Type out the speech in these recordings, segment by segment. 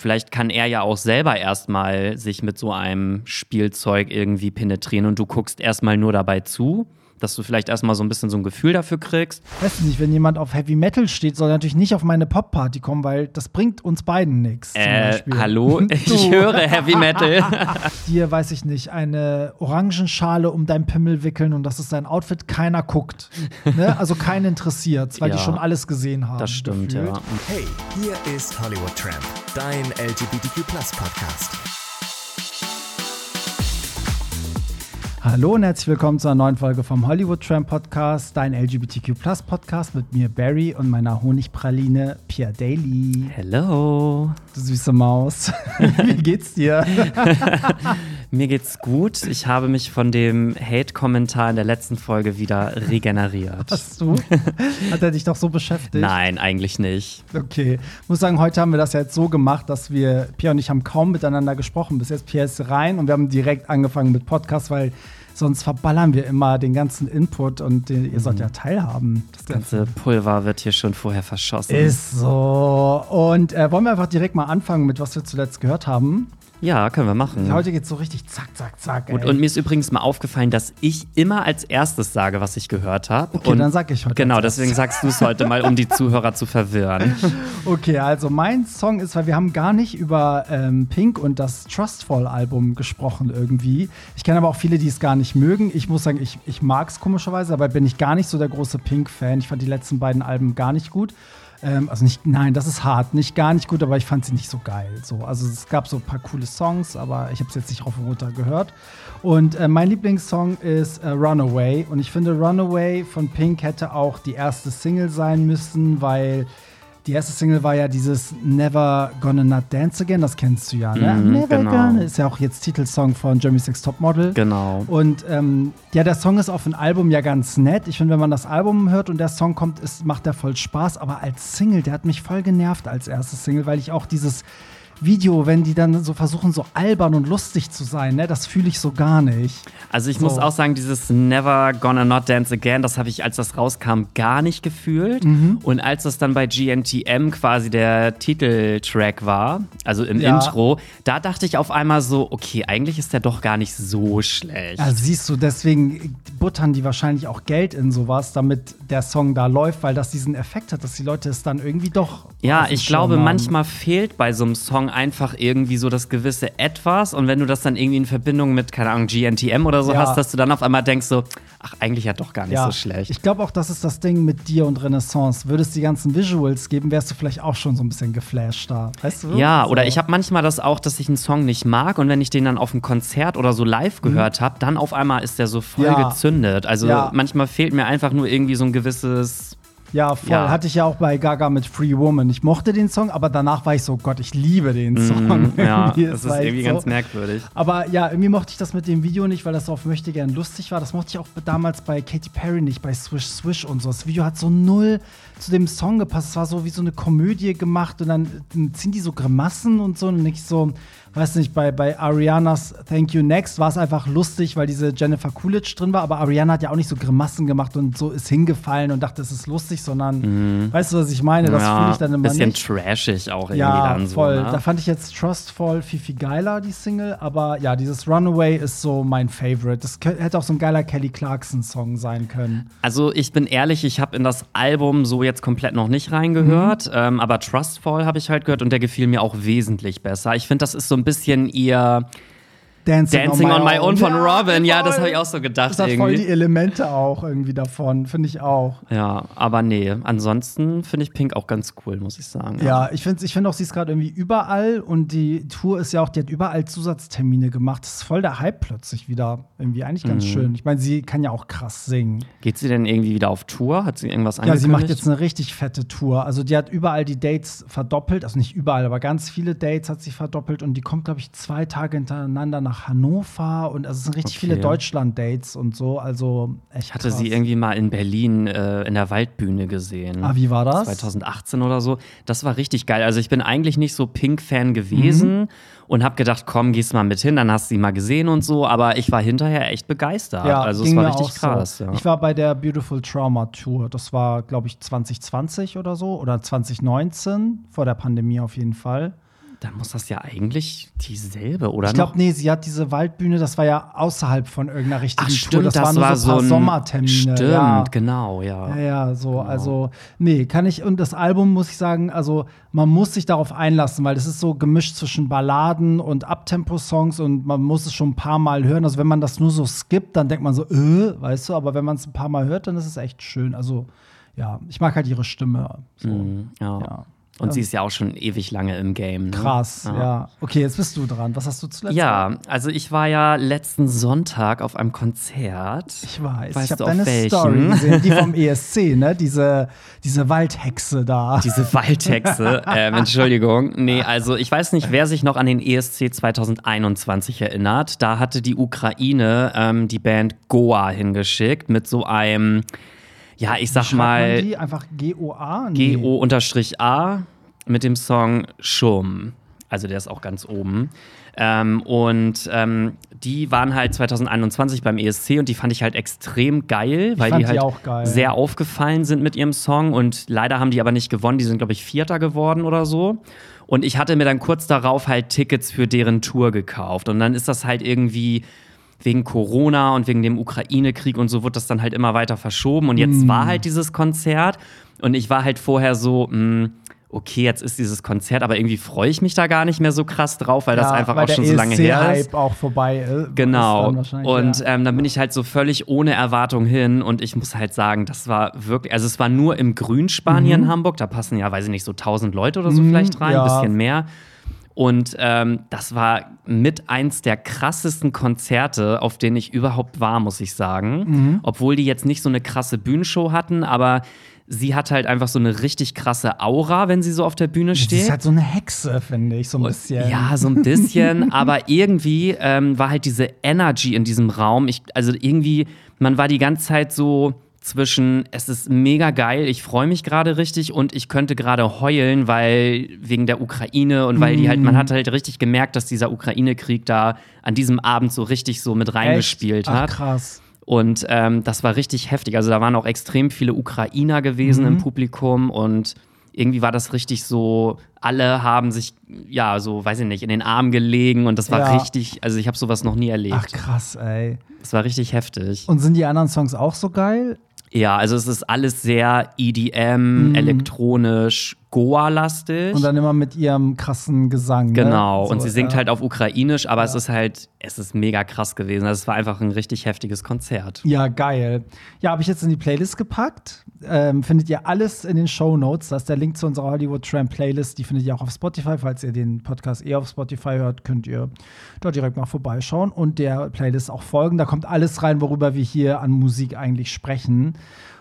vielleicht kann er ja auch selber erstmal sich mit so einem Spielzeug irgendwie penetrieren und du guckst erstmal nur dabei zu dass du vielleicht erstmal so ein bisschen so ein Gefühl dafür kriegst. Weißt du nicht, wenn jemand auf Heavy Metal steht, soll er natürlich nicht auf meine Pop-Party kommen, weil das bringt uns beiden nichts. Äh, hallo? Ich höre Heavy Metal. Dir, weiß ich nicht, eine Orangenschale um dein Pimmel wickeln und das ist dein Outfit, keiner guckt. Ne? Also keinen interessiert, weil ja, die schon alles gesehen haben. Das stimmt, gefühlt. ja. Hey, hier ist Hollywood Tramp, dein LGBTQ Hallo und herzlich willkommen zu einer neuen Folge vom Hollywood Tram Podcast, dein LGBTQ Podcast mit mir Barry und meiner Honigpraline Pierre Daly. Hello. Du süße Maus. Wie geht's dir? mir geht's gut. Ich habe mich von dem Hate-Kommentar in der letzten Folge wieder regeneriert. Hast du? Hat er dich doch so beschäftigt? Nein, eigentlich nicht. Okay. Ich muss sagen, heute haben wir das ja jetzt so gemacht, dass wir, Pierre und ich haben kaum miteinander gesprochen. Bis jetzt Pierre ist rein und wir haben direkt angefangen mit Podcast, weil Sonst verballern wir immer den ganzen Input und den, ihr sollt ja mhm. teilhaben. Das ganze Pulver wird hier schon vorher verschossen. Ist so. Und äh, wollen wir einfach direkt mal anfangen mit, was wir zuletzt gehört haben? Ja, können wir machen. Heute geht es so richtig zack, zack, zack. Und, und, mir ist übrigens mal aufgefallen, dass ich immer als erstes sage, was ich gehört habe. Okay, und dann sag ich heute. Genau, deswegen sagst du es heute mal, um die Zuhörer zu verwirren. Okay, also mein Song ist, weil wir haben gar nicht über ähm, Pink und das Trustfall-Album gesprochen irgendwie. Ich kenne aber auch viele, die es gar nicht mögen. Ich muss sagen, ich, ich mag es komischerweise, aber bin ich gar nicht so der große Pink-Fan. Ich fand die letzten beiden Alben gar nicht gut. Ähm, also nicht, nein, das ist hart, nicht gar nicht gut, aber ich fand sie nicht so geil. So, also es gab so ein paar coole Songs, aber ich habe es jetzt nicht rauf und runter gehört. Und äh, mein Lieblingssong ist äh, Runaway. Und ich finde, Runaway von Pink hätte auch die erste Single sein müssen, weil die erste Single war ja dieses Never Gonna Not Dance Again, das kennst du ja, ne? Mm, Never genau. Gonna ist ja auch jetzt Titelsong von Jeremy Six Topmodel. Genau. Und ähm, ja, der Song ist auf dem Album ja ganz nett. Ich finde, wenn man das Album hört und der Song kommt, ist, macht der voll Spaß. Aber als Single, der hat mich voll genervt als erste Single, weil ich auch dieses Video, wenn die dann so versuchen, so albern und lustig zu sein, ne, das fühle ich so gar nicht. Also ich so. muss auch sagen, dieses Never Gonna Not Dance Again, das habe ich, als das rauskam, gar nicht gefühlt. Mhm. Und als das dann bei GNTM quasi der Titeltrack war, also im ja. Intro, da dachte ich auf einmal so, okay, eigentlich ist der doch gar nicht so schlecht. Ja, siehst du, deswegen buttern die wahrscheinlich auch Geld in sowas, damit der Song da läuft, weil das diesen Effekt hat, dass die Leute es dann irgendwie doch. Ja, ich glaube, haben. manchmal fehlt bei so einem Song einfach irgendwie so das gewisse Etwas. Und wenn du das dann irgendwie in Verbindung mit, keine Ahnung, GNTM oder so ja. hast, dass du dann auf einmal denkst so, ach, eigentlich ja doch gar nicht ja. so schlecht. Ich glaube auch, das ist das Ding mit dir und Renaissance. Würdest die ganzen Visuals geben, wärst du vielleicht auch schon so ein bisschen geflasht da. Weißt du? Ja, so. oder ich habe manchmal das auch, dass ich einen Song nicht mag und wenn ich den dann auf einem Konzert oder so live mhm. gehört habe, dann auf einmal ist der so voll ja. gezündet. Also manchmal fehlt mir einfach nur irgendwie so ein gewisses ja, voll. Ja. Hatte ich ja auch bei Gaga mit Free Woman. Ich mochte den Song, aber danach war ich so, Gott, ich liebe den mhm, Song. Mm, ja, das ist irgendwie so. ganz merkwürdig. Aber ja, irgendwie mochte ich das mit dem Video nicht, weil das so auf Möchte gern lustig war. Das mochte ich auch damals bei Katy Perry nicht, bei Swish Swish und so. Das Video hat so null zu dem Song gepasst. Es war so wie so eine Komödie gemacht und dann, dann ziehen die so Grimassen und so und nicht so weiß nicht, bei, bei Arianas Thank You Next war es einfach lustig, weil diese Jennifer Coolidge drin war, aber Ariana hat ja auch nicht so Grimassen gemacht und so ist hingefallen und dachte, es ist lustig, sondern mhm. weißt du, was ich meine? Das ja, fühle ich dann immer bisschen nicht. Bisschen trashig auch irgendwie ja, dann so. voll. Ne? Da fand ich jetzt Trustfall viel, viel geiler, die Single, aber ja, dieses Runaway ist so mein Favorite. Das hätte auch so ein geiler Kelly Clarkson-Song sein können. Also ich bin ehrlich, ich habe in das Album so jetzt komplett noch nicht reingehört, mhm. ähm, aber Trustfall habe ich halt gehört und der gefiel mir auch wesentlich besser. Ich finde, das ist so ein bisschen ihr Dancing, Dancing on, My Own, von ja, Robin. Ja, das habe ich auch so gedacht. Das hat irgendwie. voll die Elemente auch irgendwie davon, finde ich auch. Ja, aber nee, ansonsten finde ich Pink auch ganz cool, muss ich sagen. Ja, ja ich finde ich find auch, sie ist gerade irgendwie überall und die Tour ist ja auch, die hat überall Zusatztermine gemacht. Das ist voll der Hype plötzlich wieder. Irgendwie eigentlich ganz mhm. schön. Ich meine, sie kann ja auch krass singen. Geht sie denn irgendwie wieder auf Tour? Hat sie irgendwas angekündigt? Ja, sie macht jetzt eine richtig fette Tour. Also die hat überall die Dates verdoppelt, also nicht überall, aber ganz viele Dates hat sie verdoppelt und die kommt, glaube ich, zwei Tage hintereinander nach Hannover und also es sind richtig okay. viele Deutschland-Dates und so. Also echt. Hatte krass. sie irgendwie mal in Berlin äh, in der Waldbühne gesehen. Ah, wie war das? 2018 oder so. Das war richtig geil. Also ich bin eigentlich nicht so Pink-Fan gewesen. Mhm und habe gedacht, komm, gehst mal mit hin, dann hast du sie mal gesehen und so. Aber ich war hinterher echt begeistert. Ja, also es war richtig krass. So. Ja. Ich war bei der Beautiful Trauma Tour. Das war, glaube ich, 2020 oder so oder 2019 vor der Pandemie auf jeden Fall. Dann muss das ja eigentlich dieselbe, oder? Ich glaube, nee, sie hat diese Waldbühne, das war ja außerhalb von irgendeiner richtigen Ach, Tour. stimmt, Das, das waren nur war so ein paar so Sommertermine. Stimmt, ja. genau, ja. Ja, ja, so, also, nee, kann ich, und das Album muss ich sagen, also, man muss sich darauf einlassen, weil das ist so gemischt zwischen Balladen und Abtempo-Songs und man muss es schon ein paar Mal hören. Also, wenn man das nur so skippt, dann denkt man so, äh, weißt du, aber wenn man es ein paar Mal hört, dann ist es echt schön. Also, ja, ich mag halt ihre Stimme. So. Mhm, ja. Ja. Und sie ist ja auch schon ewig lange im Game. Ne? Krass, ja. Okay, jetzt bist du dran. Was hast du zuletzt? Ja, also ich war ja letzten Sonntag auf einem Konzert. Ich weiß. Weißt ich habe deine welchen? Story gesehen, die vom ESC, ne? Diese, diese Waldhexe da. Diese Waldhexe, ähm, Entschuldigung. Nee, also ich weiß nicht, wer sich noch an den ESC 2021 erinnert. Da hatte die Ukraine ähm, die Band Goa hingeschickt mit so einem, ja, ich sag mal, die einfach G-O-A? Nee. GO-A mit dem Song Schum. Also der ist auch ganz oben. Ähm, und ähm, die waren halt 2021 beim ESC und die fand ich halt extrem geil, weil die die halt auch geil. sehr aufgefallen sind mit ihrem Song und leider haben die aber nicht gewonnen. Die sind, glaube ich, Vierter geworden oder so. Und ich hatte mir dann kurz darauf halt Tickets für deren Tour gekauft. Und dann ist das halt irgendwie wegen Corona und wegen dem Ukraine-Krieg und so wird das dann halt immer weiter verschoben. Und jetzt war halt dieses Konzert und ich war halt vorher so, mh, okay, jetzt ist dieses Konzert, aber irgendwie freue ich mich da gar nicht mehr so krass drauf, weil das Ja, einfach weil auch schon so lange her ist. ESC-Hype auch vorbei ist. Genau. Dann Und ähm, dann bin ich halt so völlig ohne Erwartung hin und ich muss halt sagen, das war wirklich, also es war nur im Grünspan hier in Hamburg, da passen ja, weiß ich nicht, so 1000 Leute oder so vielleicht rein, Mhm. ja. ein bisschen mehr. Und ähm, das war mit eins der krassesten Konzerte, auf denen ich überhaupt war, muss ich sagen. Mhm. Obwohl die jetzt nicht so eine krasse Bühnenshow hatten, aber sie hat halt einfach so eine richtig krasse Aura, wenn sie so auf der Bühne Sie steht. ist halt so eine Hexe, finde ich, so ein bisschen. Ja, so ein bisschen, aber irgendwie ähm, war halt diese Energy in diesem Raum. Ich, also irgendwie, man war die ganze Zeit so zwischen, es ist mega geil, ich freue mich gerade richtig und ich könnte gerade heulen, weil wegen der Ukraine und weil die halt, man hat halt richtig gemerkt, dass dieser Ukraine-Krieg da an diesem Abend so richtig so mit reingespielt Echt? Ach, hat. krass. Und ähm, das war richtig heftig. Also da waren auch extrem viele Ukrainer gewesen Mhm. im Publikum und irgendwie war das richtig so, alle haben sich, ja, so, weiß ich nicht, in den Arm gelegen und das war Ja. richtig, also ich habe sowas noch nie Ach, erlebt. krass, ey. Das war richtig heftig. Und sind die anderen Songs auch so geil? Ja, also es ist alles sehr EDM, elektronisch, Goa-lastig. Und dann immer mit ihrem krassen Gesang. Genau, Ne? und So, sie singt ja. halt auf Ukrainisch, aber es ist halt, es ist mega krass gewesen. Also es war einfach ein richtig heftiges Konzert. Ja, geil. Ja, habe ich jetzt in die Playlist gepackt. Ähm, findet ihr alles in den Show Notes. Da ist der Link zu unserer Hollywood Tram Playlist. Die findet ihr auch auf Spotify. Falls ihr den Podcast eh auf Spotify hört, könnt ihr da direkt mal vorbeischauen und der Playlist auch folgen. Da kommt alles rein, worüber wir hier an Musik eigentlich sprechen.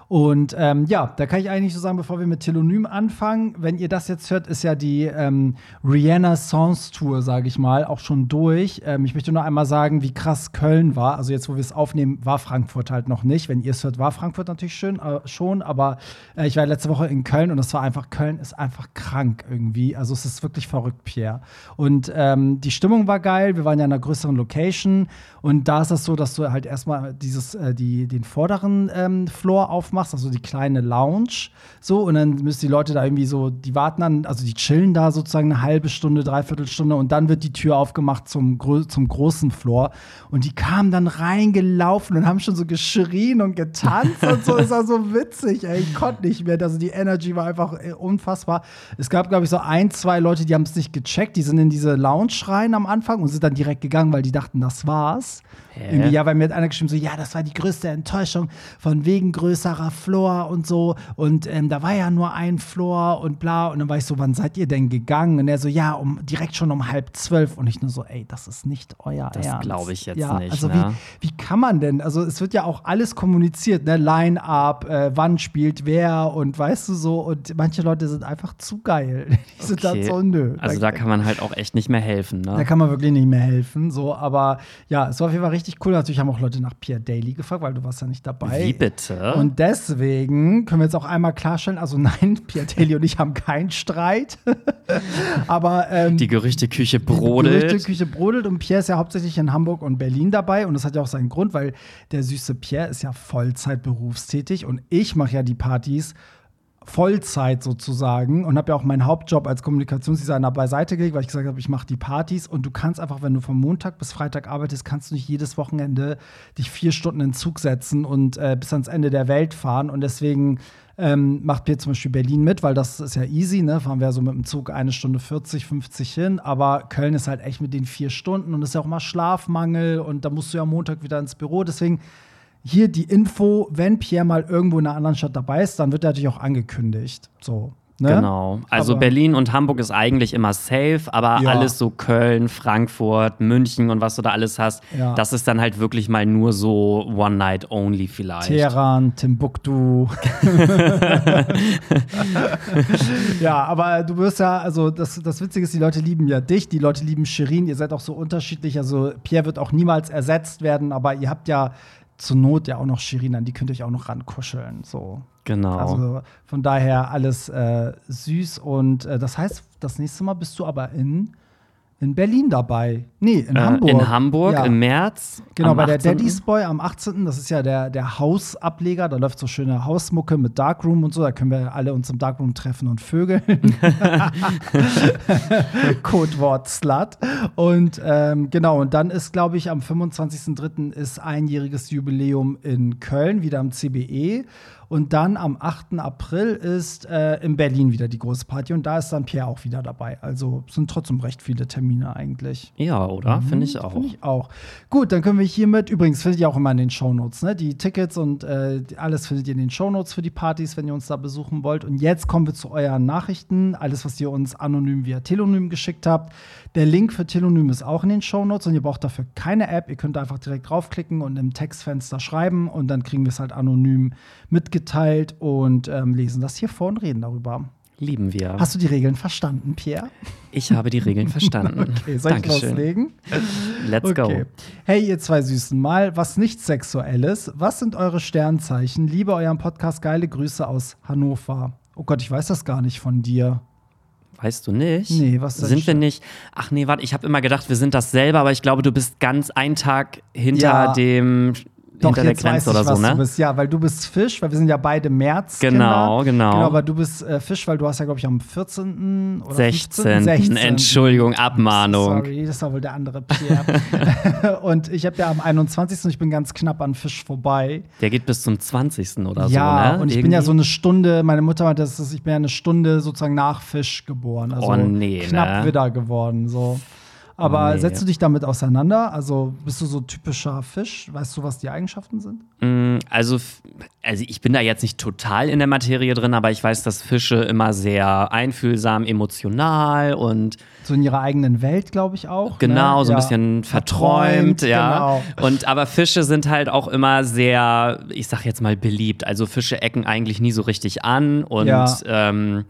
Und ähm, ja, da kann ich eigentlich so sagen, bevor wir mit Telonym anfangen, wenn ihr das jetzt hört, ist ja die ähm, Rihanna Songs Tour, sage ich mal, auch schon durch. Ähm, ich möchte nur einmal sagen, wie krass Köln war. Also jetzt, wo wir es aufnehmen, war Frankfurt halt noch nicht. Wenn ihr es hört, war Frankfurt natürlich schön, äh, schon. Aber äh, ich war letzte Woche in Köln und das war einfach, Köln ist einfach krank irgendwie. Also es ist wirklich verrückt, Pierre. Und ähm, die Stimmung war geil. Wir waren ja in einer größeren Location. Und da ist das so, dass du halt erstmal dieses, äh, die, den vorderen ähm, Floor aufmachst, also die kleine Lounge. So, und dann müssen die Leute da irgendwie so, die warten dann, also die chillen da sozusagen eine halbe Stunde, dreiviertel Stunde und dann wird die Tür aufgemacht zum, zum großen Floor. Und die kamen dann reingelaufen und haben schon so geschrien und getanzt und so. Es war so witzig, ey. Ich konnte nicht mehr. Also die Energy war einfach äh, unfassbar. Es gab, glaube ich, so ein, zwei Leute, die haben es nicht gecheckt. Die sind in diese Lounge rein am Anfang und sind dann direkt gegangen, weil die dachten, das war's. Irgendwie, ja, weil mir hat einer geschrieben, so, ja, das war die größte Enttäuschung von wegen größerer Floor und so. Und ähm, da war ja nur ein Floor und bla. Und dann war ich so, wann seid ihr denn gegangen? Und er so, ja, um, direkt schon um halb zwölf. Und ich nur so, ey, das ist nicht euer Das Ernst. glaub ich jetzt ja, nicht, Also ne? wie, wie kann man denn? Also es wird ja auch alles kommuniziert, ne? Line-up, äh, wann spielt wer und weißt du so. Und manche Leute sind einfach zu geil. Die sind dann so, nö. Also da kann man halt auch echt nicht mehr helfen, Da ne? kann man wirklich nicht mehr helfen. So, aber ja, es war auf jeden Fall richtig cool. Natürlich haben auch Leute nach Pierre Daly gefragt, weil du warst ja nicht dabei. Wie bitte? Und deswegen können wir jetzt auch einmal klarstellen, also nein, Pierre Daly und ich haben keinen Streit. aber ähm, die Gerüchteküche die brodelt. Gerüchteküche brodelt und Pierre ist ja hauptsächlich in Hamburg und Berlin dabei und das hat ja auch seinen Grund, weil der süße Pierre ist ja Vollzeit berufstätig und ich mache ja die Partys Vollzeit sozusagen und habe ja auch meinen Hauptjob als Kommunikationsdesigner beiseite gelegt, weil ich gesagt habe, ich mache die Partys und du kannst einfach, wenn du von Montag bis Freitag arbeitest, kannst du nicht jedes Wochenende dich vier Stunden in den Zug setzen und äh, bis ans Ende der Welt fahren und deswegen ähm, macht Pierre zum Beispiel Berlin mit, weil das ist ja easy, ne? Fahren wir so mit dem Zug eine Stunde 40, 50 hin. Aber Köln ist halt echt mit den vier Stunden und ist ja auch mal Schlafmangel und da musst du ja Montag wieder ins Büro. Deswegen hier die Info, wenn Pierre mal irgendwo in einer anderen Stadt dabei ist, dann wird er natürlich auch angekündigt. So. Ne? Genau. Also aber Berlin und Hamburg ist eigentlich immer safe, aber ja. alles so Köln, Frankfurt, München und was du da alles hast, ja. das ist dann halt wirklich mal nur so One Night Only vielleicht. Teheran, Timbuktu. ja, aber du wirst ja, also das, das Witzige ist, die Leute lieben ja dich, die Leute lieben Shirin, ihr seid auch so unterschiedlich. Also Pierre wird auch niemals ersetzt werden, aber ihr habt ja zur Not ja auch noch Shirin, an die könnt ihr euch auch noch rankuscheln. So. Genau. Also von daher alles äh, süß. Und äh, das heißt, das nächste Mal bist du aber in in Berlin dabei. Nee, in äh, Hamburg. In Hamburg ja. im März. Genau, bei der Daddy's Boy am 18. Das ist ja der, der Hausableger. Da läuft so schöne Hausmucke mit Darkroom und so. Da können wir alle uns im Darkroom treffen und vögeln. Codewort Slut. Und ähm, genau, und dann ist, glaube ich, am 25.03. ist einjähriges Jubiläum in Köln, wieder am CBE. Und dann am 8. April ist äh, in Berlin wieder die große Party und da ist dann Pierre auch wieder dabei. Also sind trotzdem recht viele Termine eigentlich. Ja, oder? Mhm, Finde ich auch. Finde ich auch. Gut, dann können wir hiermit, übrigens findet ihr auch immer in den Shownotes, ne? Die Tickets und äh, alles findet ihr in den Shownotes für die Partys, wenn ihr uns da besuchen wollt. Und jetzt kommen wir zu euren Nachrichten. Alles, was ihr uns anonym via Telonym geschickt habt. Der Link für Telonym ist auch in den Shownotes und ihr braucht dafür keine App. Ihr könnt einfach direkt draufklicken und im Textfenster schreiben und dann kriegen wir es halt anonym mitgeteilt und ähm, lesen das hier vor und reden darüber. Lieben wir. Hast du die Regeln verstanden, Pierre? Ich habe die Regeln verstanden. okay, soll ich Dankeschön. loslegen? Let's okay. go. Hey, ihr zwei Süßen, mal was nicht Sexuelles. Was sind eure Sternzeichen? Liebe euren Podcast, geile Grüße aus Hannover. Oh Gott, ich weiß das gar nicht von dir. Weißt du nicht? Nee, was Sind wir nicht? Ach nee, warte, ich habe immer gedacht, wir sind das selber, aber ich glaube, du bist ganz einen Tag hinter ja. dem doch, hinter der Grenze oder so, ne? Du bist, ja, weil du bist Fisch, weil wir sind ja beide März. Genau, genau. Genau, aber du bist äh, Fisch, weil du hast ja, glaube ich, am 14. oder 16. 15? 16. Entschuldigung, Abmahnung. Sorry, das war wohl der andere Pierre. und ich habe ja am 21. und ich bin ganz knapp an Fisch vorbei. Der geht bis zum 20. oder ja, so, ne? und ich Irgendwie? bin ja so eine Stunde, meine Mutter meinte, ich bin ja eine Stunde sozusagen nach Fisch geboren. Also oh, nee, knapp ne? wieder geworden, so. Aber nee. setzt du dich damit auseinander? Also bist du so typischer Fisch? Weißt du, was die Eigenschaften sind? Mm, also, also ich bin da jetzt nicht total in der Materie drin, aber ich weiß, dass Fische immer sehr einfühlsam, emotional und so in ihrer eigenen Welt, glaube ich auch. Ne? Genau, ne? so ein ja. bisschen verträumt, verträumt ja. Genau. Und aber Fische sind halt auch immer sehr, ich sag jetzt mal beliebt. Also Fische ecken eigentlich nie so richtig an und ja. ähm,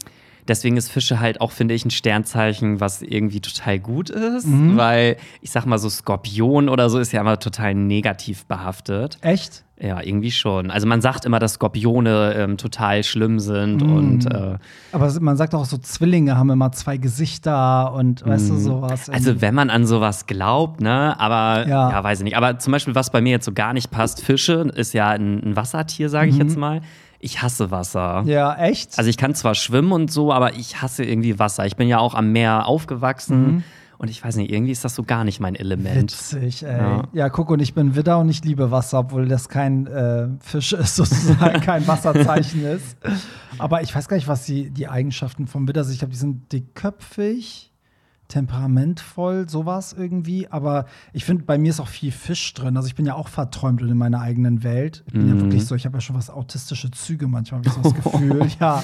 Deswegen ist Fische halt auch, finde ich, ein Sternzeichen, was irgendwie total gut ist, mhm. weil ich sag mal so Skorpion oder so ist ja immer total negativ behaftet. Echt? Ja, irgendwie schon. Also man sagt immer, dass Skorpione ähm, total schlimm sind mm. und äh, Aber man sagt auch so, Zwillinge haben immer zwei Gesichter und weißt mm. du mhm. sowas. Also wenn man an sowas glaubt, ne? Aber ja. ja. weiß ich nicht. Aber zum Beispiel, was bei mir jetzt so gar nicht passt, Fische ist ja ein, ein Wassertier, sage ich mhm. jetzt mal ich hasse Wasser. Ja, echt? Also ich kann zwar schwimmen und so, aber ich hasse irgendwie Wasser. Ich bin ja auch am Meer aufgewachsen. Mhm. Und ich weiß nicht, irgendwie ist das so gar nicht mein Element. Witzig, ey. Ja, ja guck, und ich bin Widder und ich liebe Wasser, obwohl das kein äh, Fisch ist, sozusagen, kein Wasserzeichen ist. Aber ich weiß gar nicht, was die, die Eigenschaften vom Widder sind. Ich glaube, die sind dickköpfig temperamentvoll, sowas irgendwie. Aber ich finde, bei mir ist auch viel Fisch drin. Also ich bin ja auch verträumt in meiner eigenen Welt. Ich bin mhm. ja wirklich so, ich habe ja schon was autistische Züge manchmal, habe ich so das Gefühl. ja,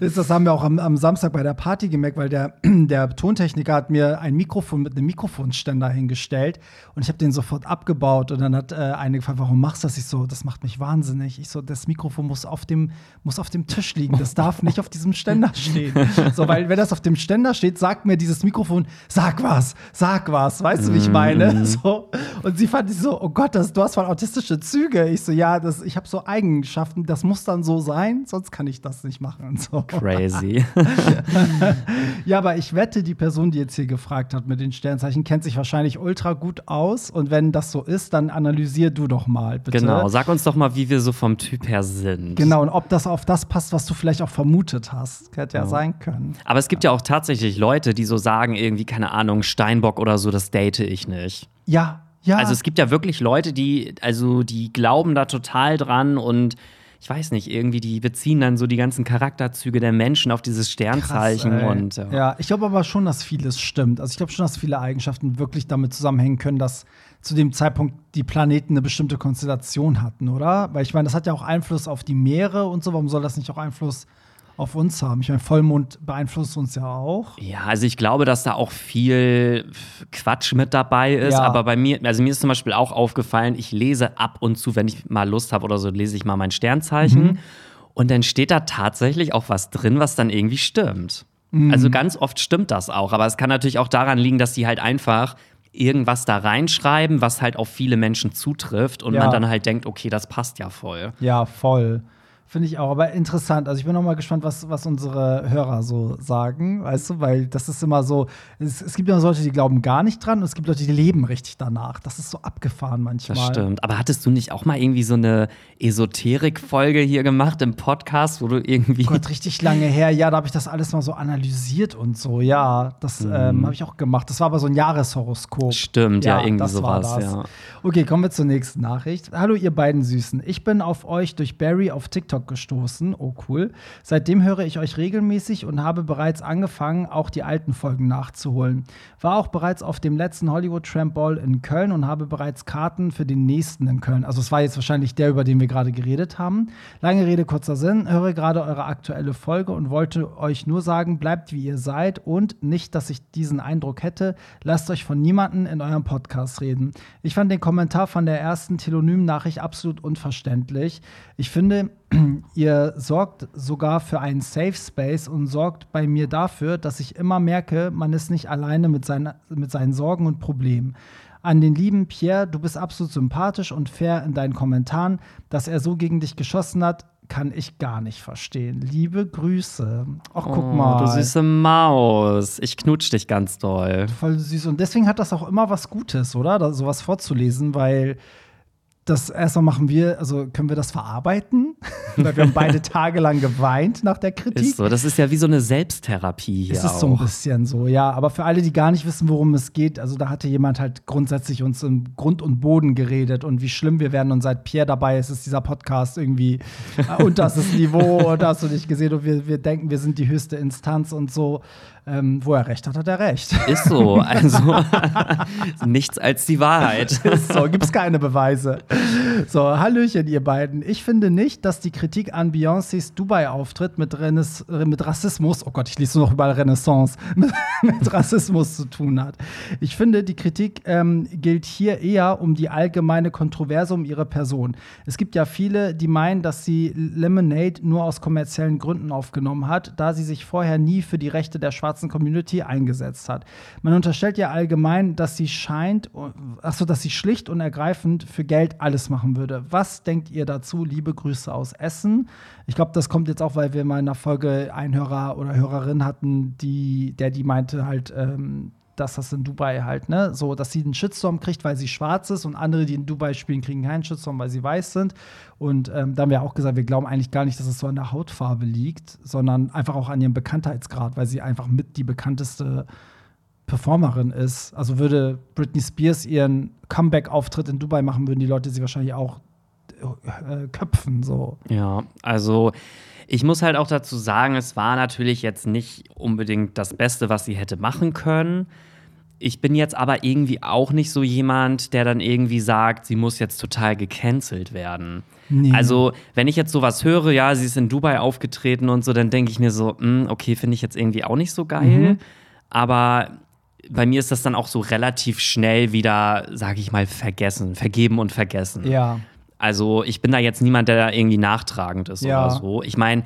das haben wir auch am, am, Samstag bei der Party gemerkt, weil der, der Tontechniker hat mir ein Mikrofon mit einem Mikrofonständer hingestellt und ich habe den sofort abgebaut. Und dann hat äh, eine gefragt, warum machst du das? Ich so, das macht mich wahnsinnig. Ich so, das Mikrofon muss auf dem, muss auf dem Tisch liegen. Das darf nicht auf diesem Ständer stehen. So, weil wenn das auf dem Ständer steht, sagt mir dieses Mikrofon, Telefon, sag was, sag was, weißt du, wie ich meine? Mhm. So. Und sie fand so, oh Gott, das, du hast voll autistische Züge. Ich so, ja, das, ich habe so Eigenschaften, das muss dann so sein, sonst kann ich das nicht machen. So. Crazy. ja, aber ich wette, die Person, die jetzt hier gefragt hat mit den Sternzeichen, kennt sich wahrscheinlich ultra gut aus. Und wenn das so ist, dann analysier du doch mal, bitte. Genau, sag uns doch mal, wie wir so vom Typ her sind. Genau, und ob das auf das passt, was du vielleicht auch vermutet hast. Hätte ja, ja sein können. Aber es gibt ja auch tatsächlich Leute, die so sagen, irgendwie, keine Ahnung, Steinbock oder so, das date ich nicht. Ja, ja. Also es gibt ja wirklich Leute, die, also die glauben da total dran und ich weiß nicht, irgendwie, die beziehen dann so die ganzen Charakterzüge der Menschen auf dieses Sternzeichen. Krass, und, ja. ja, ich glaube aber schon, dass vieles stimmt. Also ich glaube schon, dass viele Eigenschaften wirklich damit zusammenhängen können, dass zu dem Zeitpunkt die Planeten eine bestimmte Konstellation hatten, oder? Weil ich meine, das hat ja auch Einfluss auf die Meere und so. Warum soll das nicht auch Einfluss auf uns haben. Ich meine, Vollmond beeinflusst uns ja auch. Ja, also ich glaube, dass da auch viel Quatsch mit dabei ist. Ja. Aber bei mir, also mir ist zum Beispiel auch aufgefallen, ich lese ab und zu, wenn ich mal Lust habe oder so, lese ich mal mein Sternzeichen. Mhm. Und dann steht da tatsächlich auch was drin, was dann irgendwie stimmt. Mhm. Also ganz oft stimmt das auch. Aber es kann natürlich auch daran liegen, dass die halt einfach irgendwas da reinschreiben, was halt auf viele Menschen zutrifft und ja. man dann halt denkt, okay, das passt ja voll. Ja, voll. Finde ich auch, aber interessant. Also ich bin noch mal gespannt, was, was unsere Hörer so sagen, weißt du, weil das ist immer so, es, es gibt ja Leute, die glauben gar nicht dran und es gibt Leute, die leben richtig danach. Das ist so abgefahren manchmal. Das stimmt. Aber hattest du nicht auch mal irgendwie so eine Esoterik-Folge hier gemacht im Podcast, wo du irgendwie. Gott, richtig lange her. Ja, da habe ich das alles mal so analysiert und so. Ja, das mhm. ähm, habe ich auch gemacht. Das war aber so ein Jahreshoroskop. Stimmt, ja, ja irgendwie sowas. Ja. Okay, kommen wir zur nächsten Nachricht. Hallo, ihr beiden Süßen. Ich bin auf euch durch Barry auf TikTok gestoßen. Oh cool. Seitdem höre ich euch regelmäßig und habe bereits angefangen, auch die alten Folgen nachzuholen. War auch bereits auf dem letzten Hollywood Tramp Ball in Köln und habe bereits Karten für den nächsten in Köln. Also es war jetzt wahrscheinlich der, über den wir gerade geredet haben. Lange Rede, kurzer Sinn. Höre gerade eure aktuelle Folge und wollte euch nur sagen, bleibt wie ihr seid und nicht, dass ich diesen Eindruck hätte, lasst euch von niemandem in eurem Podcast reden. Ich fand den Kommentar von der ersten Telonym-Nachricht absolut unverständlich. Ich finde, ihr sorgt sogar für einen Safe Space und sorgt bei mir dafür, dass ich immer merke, man ist nicht alleine mit, seinen, mit seinen Sorgen und Problemen. An den lieben Pierre, du bist absolut sympathisch und fair in deinen Kommentaren. Dass er so gegen dich geschossen hat, kann ich gar nicht verstehen. Liebe Grüße. Ach, guck oh, mal. Du süße Maus. Ich knutsch dich ganz doll. Voll süß. Und deswegen hat das auch immer was Gutes, oder? Da, sowas vorzulesen, weil das erstmal machen wir, also können wir das verarbeiten? Weil wir haben beide tagelang geweint nach der Kritik. Ist so, das ist ja wie so eine Selbsttherapie hier. Es ist auch. so ein bisschen so, ja. Aber für alle, die gar nicht wissen, worum es geht, also da hatte jemand halt grundsätzlich uns im Grund und Boden geredet und wie schlimm wir werden. Und seit Pierre dabei ist, ist dieser Podcast irgendwie äh, unterstes Niveau und hast du nicht gesehen und wir, wir denken, wir sind die höchste Instanz und so. Ähm, wo er recht hat, hat er recht. Ist so. Also nichts als die Wahrheit. Ist so, gibt's keine Beweise. So, Hallöchen, ihr beiden. Ich finde nicht, dass die Kritik an Beyoncés Dubai-Auftritt mit, mit Rassismus, oh Gott, ich lese nur noch über Renaissance, mit, mit Rassismus zu tun hat. Ich finde, die Kritik ähm, gilt hier eher um die allgemeine Kontroverse um ihre Person. Es gibt ja viele, die meinen, dass sie Lemonade nur aus kommerziellen Gründen aufgenommen hat, da sie sich vorher nie für die Rechte der Schwarzen schwarzen Community eingesetzt hat. Man unterstellt ja allgemein, dass sie scheint, achso, dass sie schlicht und ergreifend für Geld alles machen würde. Was denkt ihr dazu? Liebe Grüße aus Essen. Ich glaube, das kommt jetzt auch, weil wir mal in einer Folge einen Hörer oder Hörerin hatten, die, der die meinte halt, ähm, dass das in Dubai halt, ne, so, dass sie einen Shitstorm kriegt, weil sie schwarz ist und andere, die in Dubai spielen, kriegen keinen Shitstorm, weil sie weiß sind. Und ähm, da haben wir auch gesagt, wir glauben eigentlich gar nicht, dass es so an der Hautfarbe liegt, sondern einfach auch an ihrem Bekanntheitsgrad, weil sie einfach mit die bekannteste Performerin ist. Also würde Britney Spears ihren Comeback-Auftritt in Dubai machen, würden die Leute sie wahrscheinlich auch köpfen, so. Ja, also ich muss halt auch dazu sagen, es war natürlich jetzt nicht unbedingt das Beste, was sie hätte machen können. Ich bin jetzt aber irgendwie auch nicht so jemand, der dann irgendwie sagt, sie muss jetzt total gecancelt werden. Nee. Also, wenn ich jetzt sowas höre, ja, sie ist in Dubai aufgetreten und so, dann denke ich mir so, mh, hm, okay, finde ich jetzt irgendwie auch nicht so geil. Mhm. Aber bei mir ist das dann auch so relativ schnell wieder, sage ich mal, vergessen, vergeben und vergessen. Ja. Also ich bin da jetzt niemand, der da irgendwie nachtragend ist ja. oder so. Ich meine,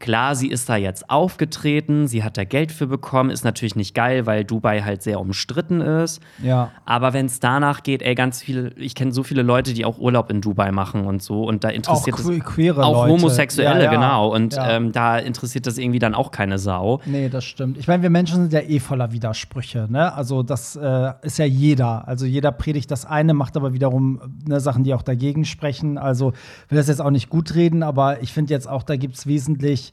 Klar, sie ist da jetzt aufgetreten, sie hat da Geld für bekommen, ist natürlich nicht geil, weil Dubai halt sehr umstritten ist. Ja. Aber wenn es danach geht, ey, ganz viele, ich kenne so viele Leute, die auch Urlaub in Dubai machen und so und da interessiert auch es queere auch Leute. Homosexuelle, Ja, ja. genau. Und Ja. ähm, da interessiert das irgendwie dann auch keine Sau. Nee, das stimmt. Ich meine, wir Menschen sind ja eh voller Widersprüche. Ne? Also, das äh, ist ja jeder. Also, jeder predigt das eine, macht aber wiederum ne, Sachen, die auch dagegen sprechen. Also, will das jetzt auch nicht gut reden, aber ich finde jetzt auch, da gibt es wesentlich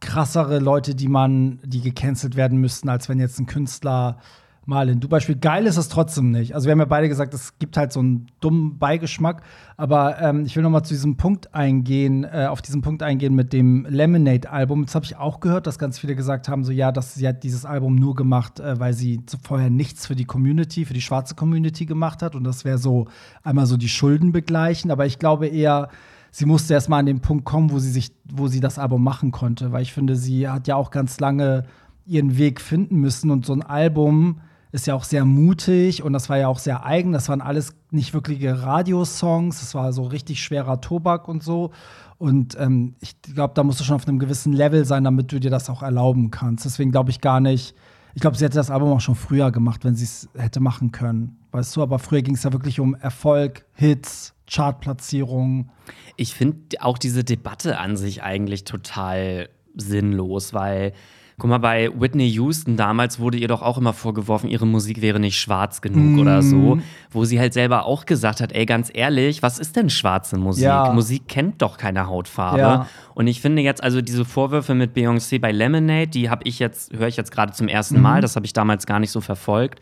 krassere Leute, die man, die gecancelt werden müssten, als wenn jetzt ein Künstler mal in Dubai spielt. Geil ist es trotzdem nicht. Also wir haben ja beide gesagt, es gibt halt so einen dummen Beigeschmack. Aber ähm, ich will noch mal zu diesem Punkt eingehen, äh, auf diesen Punkt eingehen mit dem Lemonade-Album. Das habe ich auch gehört, dass ganz viele gesagt haben, so ja, dass sie hat dieses Album nur gemacht, äh, weil sie vorher nichts für die Community, für die schwarze Community gemacht hat. Und das wäre so einmal so die Schulden begleichen. Aber ich glaube eher, sie musste erst mal an den Punkt kommen, wo sie sich, wo sie das Album machen konnte. Weil ich finde, sie hat ja auch ganz lange ihren Weg finden müssen. Und so ein Album ist ja auch sehr mutig und das war ja auch sehr eigen. Das waren alles nicht wirkliche Radiosongs. Das war so richtig schwerer Tobak und so. Und ähm, ich glaube, da musst du schon auf einem gewissen Level sein, damit du dir das auch erlauben kannst. Deswegen glaube ich gar nicht. Ich glaube, sie hätte das Album auch schon früher gemacht, wenn sie es hätte machen können. Weißt du, aber früher ging es ja wirklich um Erfolg, Hits, Chartplatzierungen. Ich finde auch diese Debatte an sich eigentlich total sinnlos, weil, guck mal, bei Whitney Houston damals wurde ihr doch auch immer vorgeworfen, ihre Musik wäre nicht schwarz genug oder so, wo sie halt selber auch gesagt hat, ey, ganz ehrlich, was ist denn schwarze Musik? Ja. Musik kennt doch keine Hautfarbe. Ja. Und ich finde jetzt also diese Vorwürfe mit Beyoncé bei Lemonade, die habe ich jetzt, höre ich jetzt gerade zum ersten Mal, das habe ich damals gar nicht so verfolgt.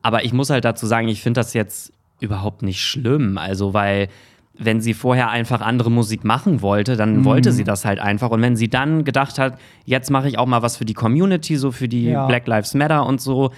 Aber ich muss halt dazu sagen, ich finde das jetzt überhaupt nicht schlimm. Also, weil wenn sie vorher einfach andere Musik machen wollte, dann wollte sie das halt einfach. Und wenn sie dann gedacht hat, jetzt mache ich auch mal was für die Community, so für die Ja. Black Lives Matter und so,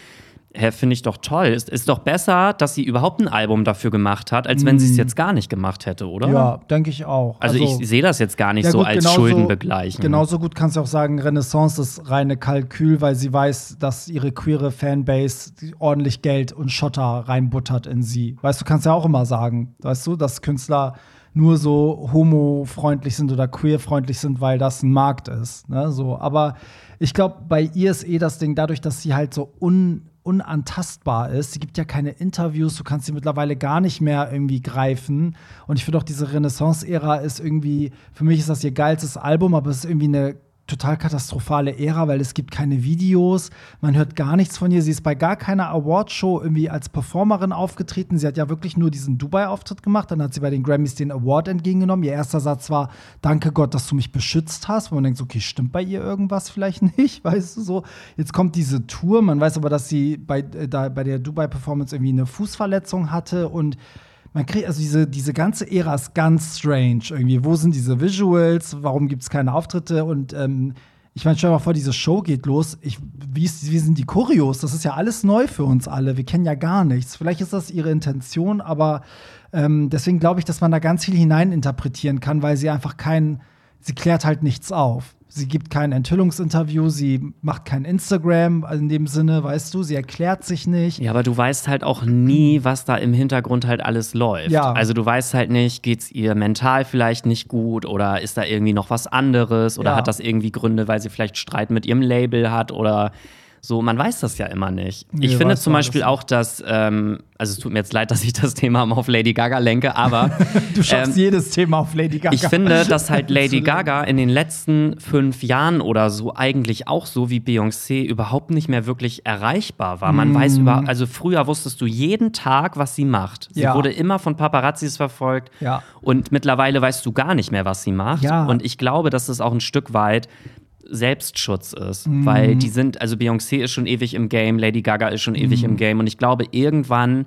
hä, finde ich doch toll. Ist, ist doch besser, dass sie überhaupt ein Album dafür gemacht hat, als wenn sie es jetzt gar nicht gemacht hätte, oder? Ja, denke ich auch. Also, ich sehe das jetzt gar nicht so gut, als genauso- Schulden begleichen. Genauso gut kannst du auch sagen, Renaissance ist reine Kalkül, weil sie weiß, dass ihre queere Fanbase ordentlich Geld und Schotter reinbuttert in sie. Weißt du, kannst ja auch immer sagen, weißt du, dass Künstler nur so homofreundlich sind oder queerfreundlich sind, weil das ein Markt ist. Ne? So, aber ich glaube, bei ihr ist eh das Ding, dadurch, dass sie halt so un unantastbar ist. Sie gibt ja keine Interviews, du kannst sie mittlerweile gar nicht mehr irgendwie greifen. Und ich finde auch, diese Renaissance-Ära ist irgendwie, für mich ist das ihr geilstes Album, aber es ist irgendwie eine total katastrophale Ära, weil es gibt keine Videos, man hört gar nichts von ihr. Sie ist bei gar keiner Awardshow irgendwie als Performerin aufgetreten. Sie hat ja wirklich nur diesen Dubai-Auftritt gemacht. Dann hat sie bei den Grammys den Award entgegengenommen. Ihr erster Satz war: Danke Gott, dass du mich beschützt hast. Wo man denkt, okay, stimmt bei ihr irgendwas vielleicht nicht, weißt du so. Jetzt kommt diese Tour. Man weiß aber, dass sie bei, äh, da, bei der Dubai-Performance irgendwie eine Fußverletzung hatte und man kriegt, also diese, diese ganze Ära ist ganz strange irgendwie. Wo sind diese Visuals? Warum gibt es keine Auftritte? Und ähm, ich meine, stell dir mal vor, diese Show geht los. Ich, wie, ist, wie sind die Choreos? Das ist ja alles neu für uns alle. Wir kennen ja gar nichts. Vielleicht ist das ihre Intention, aber ähm, deswegen glaube ich, dass man da ganz viel hineininterpretieren kann, weil sie einfach kein, sie klärt halt nichts auf. Sie gibt kein Enthüllungsinterview, sie macht kein Instagram in dem Sinne, weißt du, sie erklärt sich nicht. Ja, aber du weißt halt auch nie, was da im Hintergrund halt alles läuft. Ja. Also du weißt halt nicht, geht's ihr mental vielleicht nicht gut oder ist da irgendwie noch was anderes oder Ja. hat das irgendwie Gründe, weil sie vielleicht Streit mit ihrem Label hat oder so. Man weiß das ja immer nicht. Nee, ich finde zum Beispiel auch, dass, ähm, also es tut mir jetzt leid, dass ich das Thema mal auf Lady Gaga lenke, aber Du schaffst Ähm, jedes Thema auf Lady Gaga. ich finde, dass halt Lady Gaga in den letzten fünf Jahren oder so eigentlich auch so wie Beyoncé überhaupt nicht mehr wirklich erreichbar war. Man weiß Mm. über, also früher wusstest du jeden Tag, was sie macht. Sie Ja. wurde immer von Paparazzis verfolgt. Ja. Und mittlerweile weißt du gar nicht mehr, was sie macht. Ja. Und ich glaube, dass es auch ein Stück weit Selbstschutz ist, Mm. weil die sind, also Beyoncé ist schon ewig im Game, Lady Gaga ist schon ewig Mm. im Game und ich glaube, irgendwann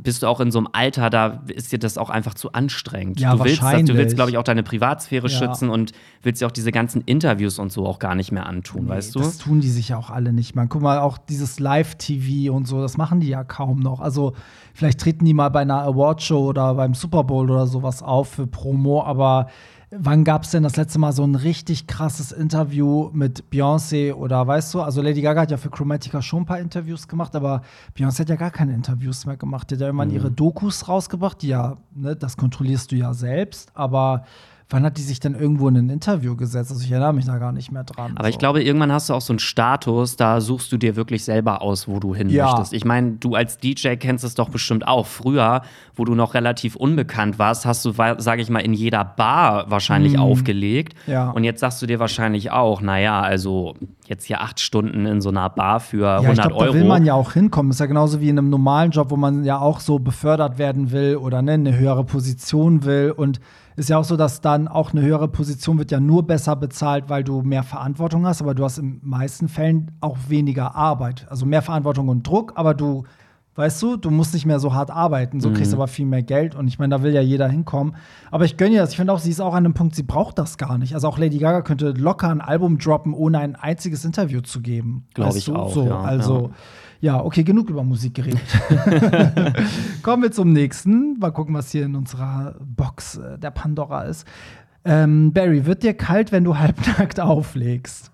bist du auch in so einem Alter, da ist dir das auch einfach zu anstrengend. Ja, du willst, das, du willst, glaube ich, auch deine Privatsphäre Ja. schützen und willst dir auch diese ganzen Interviews und so auch gar nicht mehr antun, weißt du? Das tun die sich ja auch alle nicht. Man, guck mal, auch dieses Live-TV und so, das machen die ja kaum noch. Also, vielleicht treten die mal bei einer Awardshow oder beim Super Bowl oder sowas auf für Promo, aber wann gab es denn das letzte Mal so ein richtig krasses Interview mit Beyoncé oder weißt du, also Lady Gaga hat ja für Chromatica schon ein paar Interviews gemacht, aber Beyoncé hat ja gar keine Interviews mehr gemacht. Die hat ja Mhm. irgendwann ihre Dokus rausgebracht, die ja, ne, das kontrollierst du ja selbst, aber wann hat die sich denn irgendwo in ein Interview gesetzt? Also ich erinnere mich da gar nicht mehr dran. Aber so. ich glaube, irgendwann hast du auch so einen Status, da suchst du dir wirklich selber aus, wo du hin Ja. möchtest. Ich meine, du als DJ kennst es doch bestimmt auch. Früher, wo du noch relativ unbekannt warst, hast du, sage ich mal, in jeder Bar wahrscheinlich aufgelegt. Mhm. Ja. Und jetzt sagst du dir wahrscheinlich auch, naja, also jetzt hier acht Stunden in so einer Bar für ja, 100 ich glaube, Euro. da will man ja auch hinkommen. Ist ja genauso wie in einem normalen Job, wo man ja auch so befördert werden will oder ne, eine höhere Position will. Und ist ja auch so, dass dann auch eine höhere Position wird ja nur besser bezahlt, weil du mehr Verantwortung hast, aber du hast in meisten Fällen auch weniger Arbeit. Also mehr Verantwortung und Druck, aber du, weißt du, du musst nicht mehr so hart arbeiten, so kriegst aber viel mehr Geld. Und ich meine, da will ja jeder hinkommen. Aber ich gönne ihr das. Ich finde auch, sie ist auch an einem Punkt, sie braucht das gar nicht. Also auch Lady Gaga könnte locker ein Album droppen, ohne ein einziges Interview zu geben. Glaub Weißt ich du? auch, So, ja, also. Ja, okay, genug über Musik geredet. Kommen wir zum nächsten. Mal gucken, was hier in unserer Box äh, der Pandora ist. Ähm, Barry, wird dir kalt, wenn du halbnackt auflegst?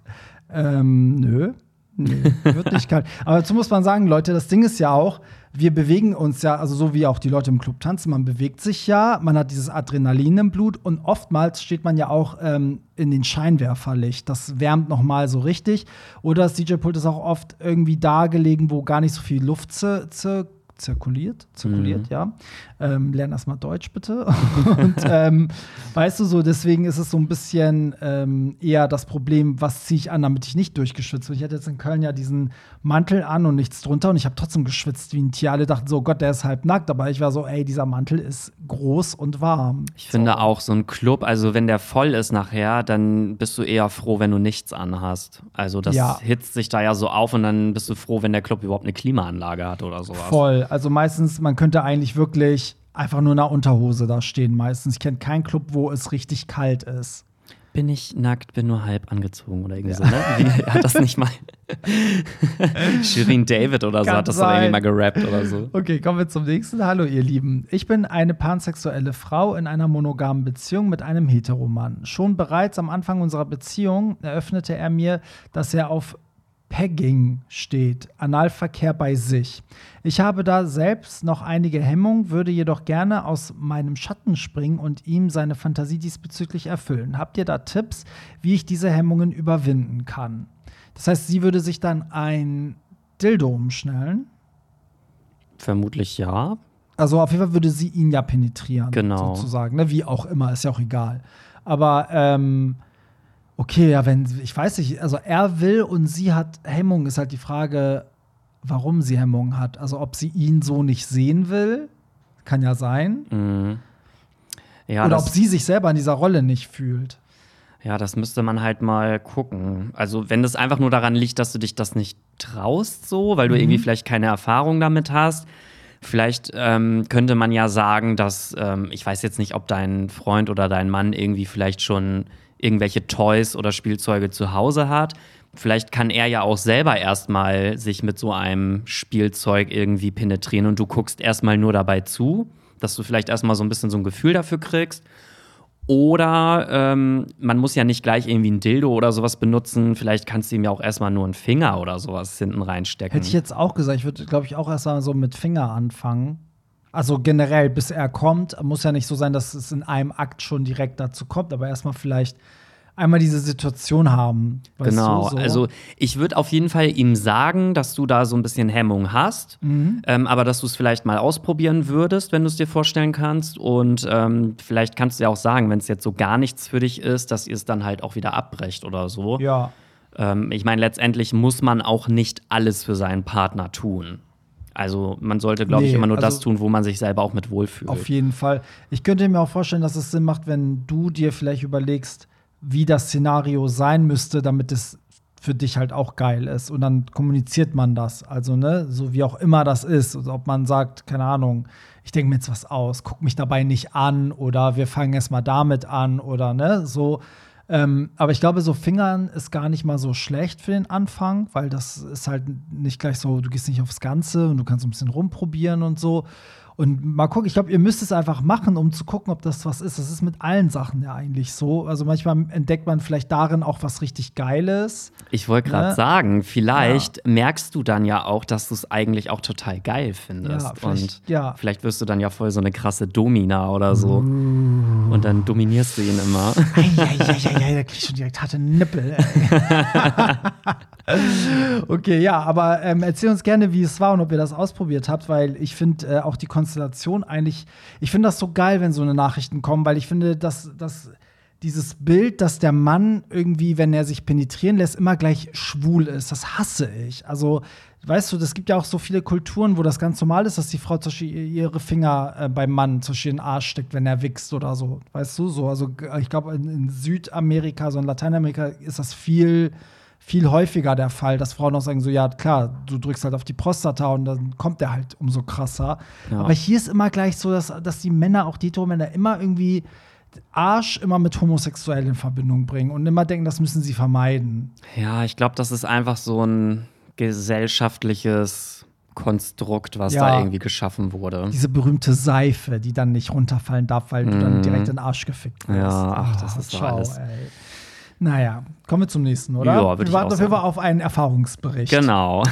Ähm, nö. Nee, wird nicht kalt. Aber dazu muss man sagen, Leute, das Ding ist ja auch, wir bewegen uns ja, also so wie auch die Leute im Club tanzen, man bewegt sich ja, man hat dieses Adrenalin im Blut und oftmals steht man ja auch ähm, in den Scheinwerferlicht. Das wärmt noch mal so richtig. Oder das DJ-Pult ist auch oft irgendwie da gelegen, wo gar nicht so viel Luft zir zir zirkuliert. Zirkuliert, ja. Ähm, lern erstmal Deutsch bitte. und ähm, weißt du so, deswegen ist es so ein bisschen ähm, eher das Problem, was ziehe ich an, damit ich nicht durchgeschwitzt bin. Ich hatte jetzt in Köln ja diesen Mantel an und nichts drunter und ich habe trotzdem geschwitzt wie ein Tier. Alle dachten so, Gott, der ist halb nackt, aber ich war so, ey, dieser Mantel ist groß und warm. Ich finde auch so ein Club, also wenn der voll ist nachher, dann bist du eher froh, wenn du nichts anhast. Also das Ja. hitzt sich da ja so auf und dann bist du froh, wenn der Club überhaupt eine Klimaanlage hat oder sowas. Voll. Also meistens, man könnte eigentlich wirklich einfach nur in einer Unterhose da stehen meistens. Ich kenne keinen Club, wo es richtig kalt ist. Bin ich nackt, bin nur halb angezogen oder irgendwie so, ne? Wie, hat das nicht mal Shirin David oder so Kann hat das doch sein. irgendwie mal gerappt oder so. Okay, kommen wir zum nächsten. Hallo, ihr Lieben. Ich bin eine pansexuelle Frau in einer monogamen Beziehung mit einem Heteromann. Schon bereits am Anfang unserer Beziehung eröffnete er mir, dass er auf Pegging steht, Analverkehr bei sich. Ich habe da selbst noch einige Hemmungen, würde jedoch gerne aus meinem Schatten springen und ihm seine Fantasie diesbezüglich erfüllen. Habt ihr da Tipps, wie ich diese Hemmungen überwinden kann? Das heißt, sie würde sich dann ein Dildo umschnallen. Vermutlich ja. Also auf jeden Fall würde sie ihn ja penetrieren, Genau. sozusagen. Ne? Wie auch immer, ist ja auch egal. Aber ähm, okay, ja, wenn, ich weiß nicht, also er will und sie hat Hemmung, ist halt die Frage, warum sie Hemmung hat. Also ob sie ihn so nicht sehen will, kann ja sein. Mhm. Ja, Oder das, ob sie sich selber in dieser Rolle nicht fühlt. ja, das müsste man halt mal gucken. Also, wenn es einfach nur daran liegt, dass du dich das nicht traust, so, weil du irgendwie vielleicht keine Erfahrung damit hast. Vielleicht ähm, könnte man ja sagen, dass ähm, ich weiß jetzt nicht, ob dein Freund oder dein Mann irgendwie vielleicht schon irgendwelche Toys oder Spielzeuge zu Hause hat. Vielleicht kann er ja auch selber erstmal sich mit so einem Spielzeug irgendwie penetrieren und du guckst erstmal nur dabei zu, dass du vielleicht erstmal so ein bisschen so ein Gefühl dafür kriegst. Oder ähm, man muss ja nicht gleich irgendwie ein Dildo oder sowas benutzen. Vielleicht kannst du ihm ja auch erstmal nur einen Finger oder sowas hinten reinstecken. Hätte ich jetzt auch gesagt, ich würde, glaube ich, auch erst mal so mit Finger anfangen. Also generell, bis er kommt, muss ja nicht so sein, dass es in einem Akt schon direkt dazu kommt, aber erstmal vielleicht einmal diese Situation haben. Genau, so. also ich würde auf jeden Fall ihm sagen, dass du da so ein bisschen Hemmung hast, Mhm. ähm, aber dass du es vielleicht mal ausprobieren würdest, wenn du es dir vorstellen kannst. Und ähm, vielleicht kannst du ja auch sagen, wenn es jetzt so gar nichts für dich ist, dass ihr es dann halt auch wieder abbrecht oder so. Ja. Ähm, ich meine, letztendlich muss man auch nicht alles für seinen Partner tun. Also man sollte, glaube ich, Nee, immer nur das also- tun, wo man sich selber auch mit wohlfühlt. Auf jeden Fall. Ich könnte mir auch vorstellen, dass es Sinn macht, wenn du dir vielleicht überlegst, wie das Szenario sein müsste, damit es für dich halt auch geil ist. Und dann kommuniziert man das. Also, ne, so wie auch immer das ist. Also, ob man sagt, keine Ahnung, ich denke mir jetzt was aus, guck mich dabei nicht an oder wir fangen erst mal damit an oder ne, so. Ähm, aber ich glaube, so Fingern ist gar nicht mal so schlecht für den Anfang, weil das ist halt nicht gleich so, du gehst nicht aufs Ganze und du kannst ein bisschen rumprobieren und so. Und mal gucken, ich glaube, ihr müsst es einfach machen, um zu gucken, ob das was ist. Das ist mit allen Sachen ja eigentlich so. Also manchmal entdeckt man vielleicht darin auch was richtig Geiles. Ich wollte gerade ne? sagen, vielleicht ja. merkst du dann ja auch, dass du es eigentlich auch total geil findest. Ja, und ja. vielleicht wirst du dann ja voll so eine krasse Domina oder so. Uh. Und dann dominierst du ihn immer. Eieieiei, da krieg ich schon direkt harte Nippel. okay, ja, aber ähm, erzähl uns gerne, wie es war und ob ihr das ausprobiert habt, weil ich finde äh, auch die Konstellation eigentlich, ich finde das so geil, wenn so eine Nachrichten kommen, weil ich finde, dass, dass dieses Bild, dass der Mann irgendwie, wenn er sich penetrieren lässt, immer gleich schwul ist, das hasse ich. Also, weißt du, es gibt ja auch so viele Kulturen, wo das ganz normal ist, dass die Frau ihre Finger äh, beim Mann zwischen den Arsch steckt, wenn er wächst oder so. Weißt du, so. Also, ich glaube, in, in Südamerika, so in Lateinamerika ist das viel viel häufiger der Fall, dass Frauen auch sagen so, ja klar, du drückst halt auf die Prostata und dann kommt der halt umso krasser. Ja. Aber hier ist immer gleich so, dass, dass die Männer, auch die Männer, immer irgendwie Arsch immer mit homosexuell in Verbindung bringen und immer denken, das müssen sie vermeiden. Ja, ich glaube, das ist einfach so ein gesellschaftliches Konstrukt, was ja. da irgendwie geschaffen wurde. Diese berühmte Seife, die dann nicht runterfallen darf, weil mm. du dann mhm. direkt in den Arsch gefickt wirst. Ja, ach, das oh, ist so alles. Ey. Naja, kommen wir zum nächsten, oder? Ja, wir warten auf jeden Fall auf einen Erfahrungsbericht. Genau.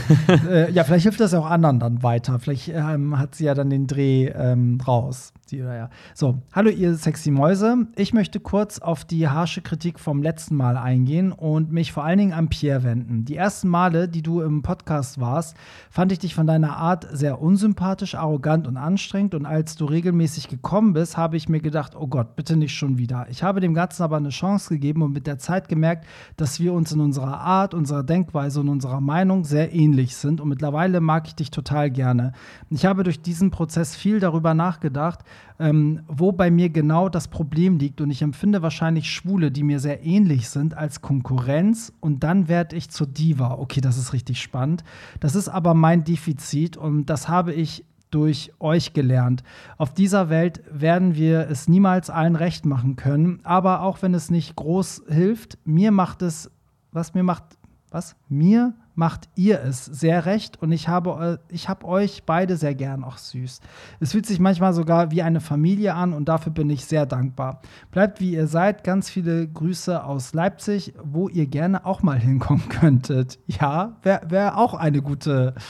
äh, ja, vielleicht hilft das ja auch anderen dann weiter. Vielleicht ähm, hat sie ja dann den Dreh ähm, raus. Die, ja. So, hallo ihr sexy Mäuse. Ich möchte kurz auf die harsche Kritik vom letzten Mal eingehen und mich vor allen Dingen an Pierre wenden. Die ersten Male, die du im Podcast warst, fand ich dich von deiner Art sehr unsympathisch, arrogant und anstrengend. Und als du regelmäßig gekommen bist, habe ich mir gedacht, oh Gott, bitte nicht schon wieder. Ich habe dem Ganzen aber eine Chance gegeben und mit der Zeit gemerkt, dass wir uns in unserer Art, unserer Denkweise und unserer Meinung sehr ähnlich sind. Und mittlerweile mag ich dich total gerne. Ich habe durch diesen Prozess viel darüber nachgedacht, ähm, wo bei mir genau das Problem liegt. Und ich empfinde wahrscheinlich Schwule, die mir sehr ähnlich sind, als Konkurrenz. Und dann werde ich zur Diva. Okay, das ist richtig spannend. Das ist aber mein Defizit und das habe ich durch euch gelernt. Auf dieser Welt werden wir es niemals allen recht machen können, aber auch wenn es nicht groß hilft, mir macht es, was mir macht, was? Mir macht ihr es sehr recht und ich habe, ich habe euch beide sehr gern, auch süß. Es fühlt sich manchmal sogar wie eine Familie an und dafür bin ich sehr dankbar. Bleibt wie ihr seid, ganz viele Grüße aus Leipzig, wo ihr gerne auch mal hinkommen könntet. Ja, wäre wär auch eine gute äh,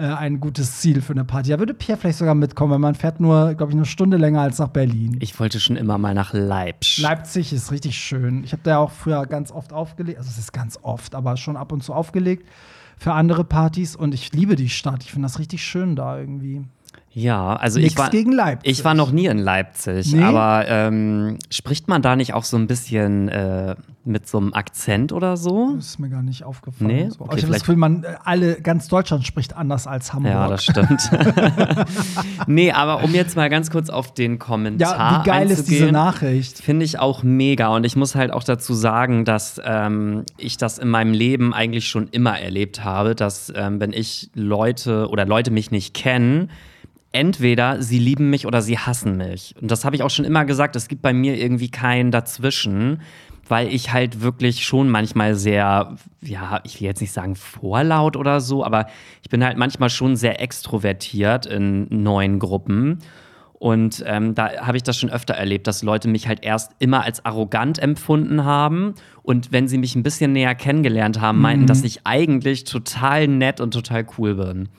ein gutes Ziel für eine Party. Da würde Pierre vielleicht sogar mitkommen, weil man fährt nur, glaube ich, eine Stunde länger als nach Berlin. Ich wollte schon immer mal nach Leipzig. Leipzig ist richtig schön. Ich habe da auch früher ganz oft aufgelegt, also es ist ganz oft, aber schon ab und zu aufgelegt für andere Partys und ich liebe die Stadt. Ich finde das richtig schön da irgendwie. Ja, also Nichts ich war, gegen Leipzig. ich war noch nie in Leipzig, nee? aber ähm, spricht man da nicht auch so ein bisschen äh, mit so einem Akzent oder so? Das ist mir gar nicht aufgefallen. Nee? So. Okay, ich habe das Gefühl, man, alle, ganz Deutschland spricht anders als Hamburg. Ja, das stimmt. nee, aber um jetzt mal ganz kurz auf den Kommentar Ja, wie geil ist diese Nachricht? Finde ich auch mega und ich muss halt auch dazu sagen, dass ähm, ich das in meinem Leben eigentlich schon immer erlebt habe, dass ähm, wenn ich Leute oder Leute mich nicht kennen, entweder sie lieben mich oder sie hassen mich. Und das habe ich auch schon immer gesagt, es gibt bei mir irgendwie kein Dazwischen, weil ich halt wirklich schon manchmal sehr, ja, ich will jetzt nicht sagen vorlaut oder so, aber ich bin halt manchmal schon sehr extrovertiert in neuen Gruppen. Und ähm, da habe ich das schon öfter erlebt, dass Leute mich halt erst immer als arrogant empfunden haben. Und wenn sie mich ein bisschen näher kennengelernt haben, meinten, mhm. dass ich eigentlich total nett und total cool bin.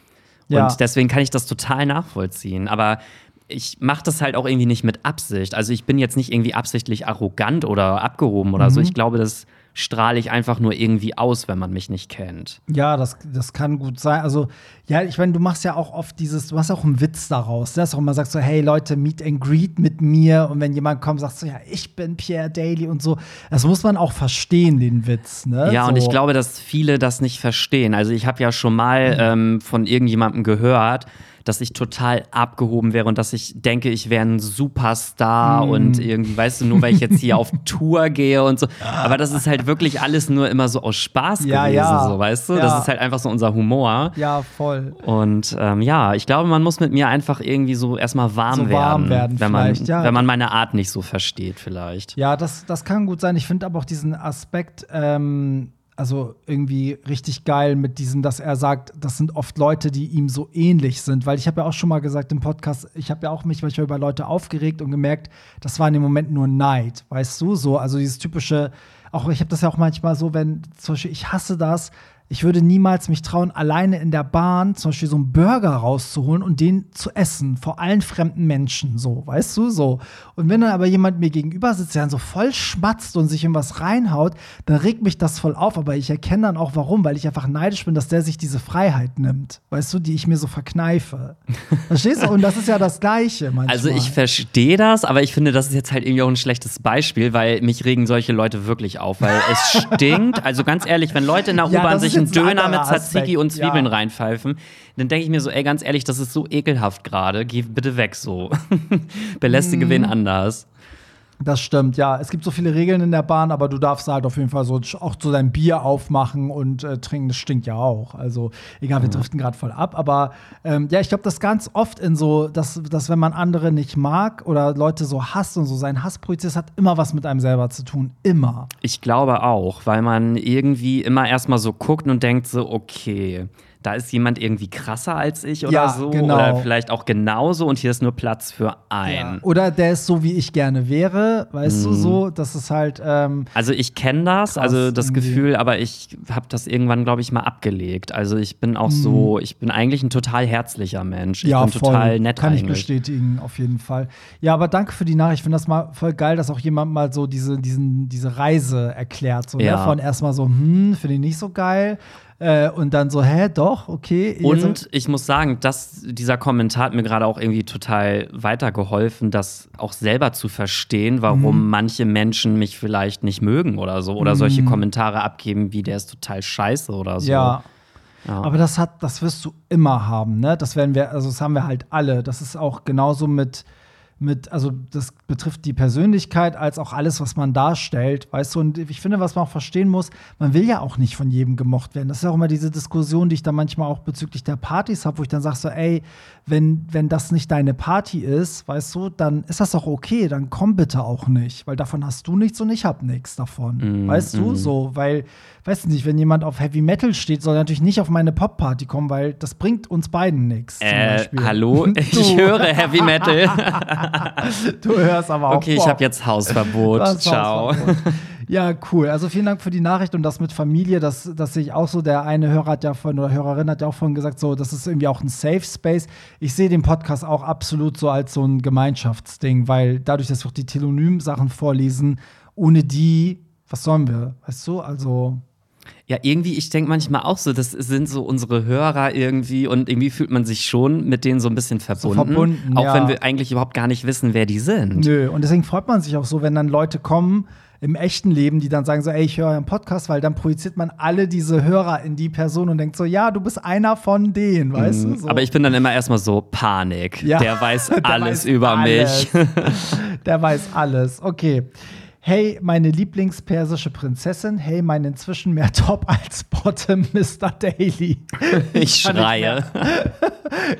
Ja. Und deswegen kann ich das total nachvollziehen. Aber ich mache das halt auch irgendwie nicht mit Absicht. Also ich bin jetzt nicht irgendwie absichtlich arrogant oder abgehoben oder mhm. so. Ich glaube, das strahle ich einfach nur irgendwie aus, wenn man mich nicht kennt. Ja, das, das kann gut sein. Also, ja, ich meine, du machst ja auch oft dieses, du hast auch einen Witz daraus, dass du auch immer sagst so, hey Leute, meet and greet mit mir. Und wenn jemand kommt, sagst du, ja, ich bin Pierre Daly und so. Das muss man auch verstehen, den Witz. Ne? Ja, so. und ich glaube, dass viele das nicht verstehen. Also ich habe ja schon mal mhm. ähm, von irgendjemandem gehört, dass ich total abgehoben wäre und dass ich denke, ich wäre ein Superstar mm. und irgendwie, weißt du, nur weil ich jetzt hier auf Tour gehe und so. Aber das ist halt wirklich alles nur immer so aus Spaß ja, gewesen, ja. so, weißt du? Ja. Das ist halt einfach so unser Humor. Ja, voll. Und ähm, ja, ich glaube, man muss mit mir einfach irgendwie so erstmal warm, so warm werden, werden, wenn man, wenn man meine Art nicht so versteht, vielleicht. Ja, das, das kann gut sein. Ich finde aber auch diesen Aspekt, ähm, also irgendwie richtig geil mit diesem, dass er sagt, das sind oft Leute, die ihm so ähnlich sind. Weil ich habe ja auch schon mal gesagt im Podcast, ich habe ja auch mich manchmal über Leute aufgeregt und gemerkt, das war in dem Moment nur Neid, weißt du? So, also dieses typische, auch ich habe das ja auch manchmal so, wenn zum Beispiel, ich hasse das, ich würde niemals mich trauen, alleine in der Bahn zum Beispiel so einen Burger rauszuholen und den zu essen, vor allen fremden Menschen, so, weißt du, so. Und wenn dann aber jemand mir gegenüber sitzt, der dann so voll schmatzt und sich in was reinhaut, dann regt mich das voll auf, aber ich erkenne dann auch warum, weil ich einfach neidisch bin, dass der sich diese Freiheit nimmt, weißt du, die ich mir so verkneife. Verstehst du? Und das ist ja das Gleiche manchmal. Also ich verstehe das, aber ich finde, das ist jetzt halt irgendwie auch ein schlechtes Beispiel, weil mich regen solche Leute wirklich auf, weil es stinkt. Also ganz ehrlich, wenn Leute in der U-Bahn sich einen Döner mit Tzatziki und Zwiebeln ja. reinpfeifen, dann denke ich mir so, ey, ganz ehrlich, das ist so ekelhaft gerade. Geh bitte weg so. Belästige Mhm. wen anders. Das stimmt, ja. Es gibt so viele Regeln in der Bahn, aber du darfst halt auf jeden Fall so auch so dein Bier aufmachen und äh, trinken. Das stinkt ja auch. Also, egal, wir driften gerade voll ab. Aber ähm, ja, ich glaube, das ganz oft in so, dass, dass wenn man andere nicht mag oder Leute so hasst und so seinen Hass projiziert, das hat immer was mit einem selber zu tun. Immer. Ich glaube auch, weil man irgendwie immer erstmal so guckt und denkt so, okay, da ist jemand irgendwie krasser als ich oder Ja, so. genau. Oder vielleicht auch genauso und hier ist nur Platz für einen. Oder der ist so, wie ich gerne wäre, weißt Mhm. du, so. Das ist halt, ähm, Also ich kenne das, also das irgendwie. Gefühl, aber ich habe das irgendwann, glaube ich, mal abgelegt. Also ich bin auch so, ich bin eigentlich ein total herzlicher Mensch. Ich Mhm. ja, bin total voll. nett Kann ich eigentlich. bestätigen, auf jeden Fall. Ja, aber danke für die Nachricht. Ich finde das mal voll geil, dass auch jemand mal so diese, diesen, diese Reise erklärt. So, Ja. ne? Von erstmal so, hm, finde ich nicht so geil. Äh, und dann so, hä, doch, okay. Und ich muss sagen, dass dieser Kommentar hat mir gerade auch irgendwie total weitergeholfen, das auch selber zu verstehen, warum Mhm. manche Menschen mich vielleicht nicht mögen oder so. Oder solche Kommentare abgeben, wie der ist total scheiße oder so. Ja. Ja. Aber das hat, das wirst du immer haben, ne? Das werden wir, also das haben wir halt alle. Das ist auch genauso mit, mit, also das betrifft die Persönlichkeit als auch alles, was man darstellt, weißt du. Und ich finde, was man auch verstehen muss, man will ja auch nicht von jedem gemocht werden. Das ist ja auch immer diese Diskussion, die ich dann manchmal auch bezüglich der Partys habe, wo ich dann sage so, ey, wenn, wenn das nicht deine Party ist, weißt du, dann ist das auch okay, dann komm bitte auch nicht, weil davon hast du nichts und ich hab nichts davon. weißt du, so, weil, weißt du nicht, wenn jemand auf Heavy Metal steht, soll er natürlich nicht auf meine Pop-Party kommen, weil das bringt uns beiden nichts. Äh, hallo, ich höre Heavy Metal. Du hörst aber auch. Okay, ich habe jetzt Hausverbot. Ciao. Hausverbot. Ja, cool. Also vielen Dank für die Nachricht und das mit Familie, das, das sehe ich auch so. Der eine Hörer hat ja vorhin oder Hörerin hat ja auch vorhin gesagt, so, das ist irgendwie auch ein Safe Space. Ich sehe den Podcast auch absolut so als so ein Gemeinschaftsding, weil dadurch, dass wir auch die Telonym-Sachen vorlesen, ohne die, was sollen wir? Weißt du? Also. Ja, irgendwie, ich denke manchmal auch so, das sind so unsere Hörer irgendwie und irgendwie fühlt man sich schon mit denen so ein bisschen verbunden. verbunden, auch ja. wenn wir eigentlich überhaupt gar nicht wissen, wer die sind. Nö, und deswegen freut man sich auch so, wenn dann Leute kommen im echten Leben, die dann sagen so, ey, ich höre euren Podcast, weil dann projiziert man alle diese Hörer in die Person und denkt so, ja, du bist einer von denen, weißt du? So. Mhm. Aber ich bin dann immer erstmal so Panik. Ja. Der weiß Der alles weiß über alles. mich. Der weiß alles. Okay. Hey, meine Lieblingspersische Prinzessin. Hey, mein inzwischen mehr Top als Bottom Mr. Daily. Ich nicht schreie.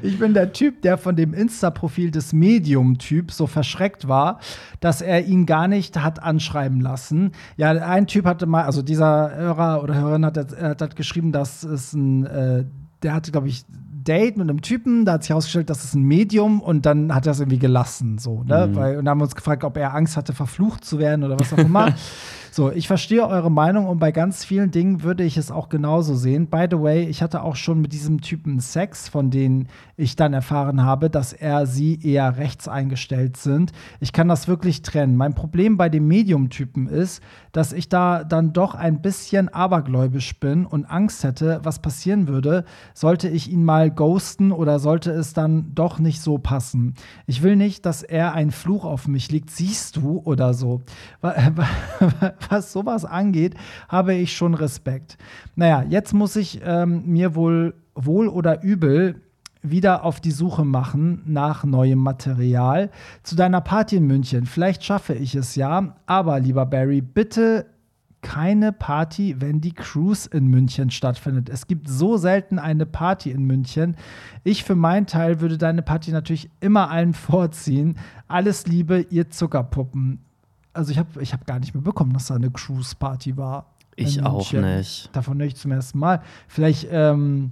Ich bin der Typ, der von dem Insta-Profil des Medium-Typs so verschreckt war, dass er ihn gar nicht hat anschreiben lassen. Ja, ein Typ hatte mal, also dieser Hörer oder Hörerin hat, hat, hat geschrieben, dass es ein, äh, der hatte, glaube ich, Date mit einem Typen, da hat sich herausgestellt, das ist ein Medium und dann hat er es irgendwie gelassen, so, ne? Weil, und dann haben wir uns gefragt, ob er Angst hatte, verflucht zu werden oder was auch immer. So, ich verstehe eure Meinung und bei ganz vielen Dingen würde ich es auch genauso sehen. By the way, ich hatte auch schon mit diesem Typen Sex, von denen ich dann erfahren habe, dass er sie eher rechts eingestellt sind. Ich kann das wirklich trennen. Mein Problem bei dem Medium-Typen ist, dass ich da dann doch ein bisschen abergläubisch bin und Angst hätte, was passieren würde, sollte ich ihn mal ghosten oder sollte es dann doch nicht so passen. Ich will nicht, dass er ein Fluch auf mich liegt, siehst du oder so. Wa- Was sowas angeht, habe ich schon Respekt. Naja, jetzt muss ich ähm, mir wohl wohl oder übel wieder auf die Suche machen nach neuem Material zu deiner Party in München. Vielleicht schaffe ich es ja, aber lieber Barry, bitte keine Party, wenn die Cruise in München stattfindet. Es gibt so selten eine Party in München. Ich für meinen Teil würde deine Party natürlich immer allen vorziehen. Alles Liebe, ihr Zuckerpuppen. Also ich habe ich hab gar nicht mehr bekommen, dass da eine Cruise-Party war. Ich auch nicht. Davon höre ich zum ersten Mal. Vielleicht ähm,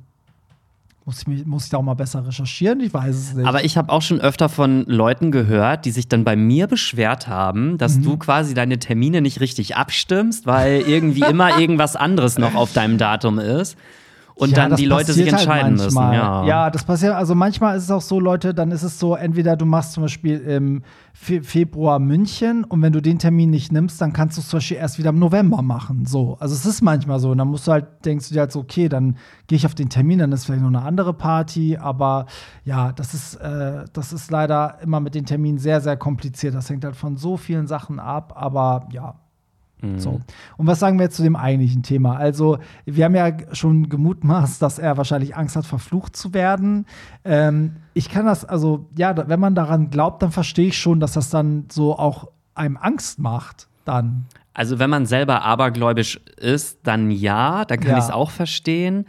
muss, ich mich, muss ich da auch mal besser recherchieren, ich weiß es nicht. Aber ich habe auch schon öfter von Leuten gehört, die sich dann bei mir beschwert haben, dass mhm. du quasi deine Termine nicht richtig abstimmst, weil irgendwie immer irgendwas anderes noch auf deinem Datum ist und ja, dann die Leute sich halt entscheiden halt müssen. Ja. ja, das passiert. Also manchmal ist es auch so, Leute, dann ist es so, entweder du machst zum Beispiel im Fe Februar München und wenn du den Termin nicht nimmst, dann kannst du es zum Beispiel erst wieder im November machen. So, also es ist manchmal so. Und dann musst du halt, denkst du dir halt so, okay, dann gehe ich auf den Termin, dann ist vielleicht noch eine andere Party. Aber ja, das ist, äh, das ist leider immer mit den Terminen sehr, sehr kompliziert. Das hängt halt von so vielen Sachen ab. Aber ja, Mhm. So. Und was sagen wir jetzt zu dem eigentlichen Thema? Also, wir haben ja schon gemutmaßt, dass er wahrscheinlich Angst hat, verflucht zu werden. Ähm, ich kann das, also, ja, wenn man daran glaubt, dann verstehe ich schon, dass das dann so auch einem Angst macht, dann. Also, wenn man selber abergläubisch ist, dann ja, dann kann ja. ich es auch verstehen.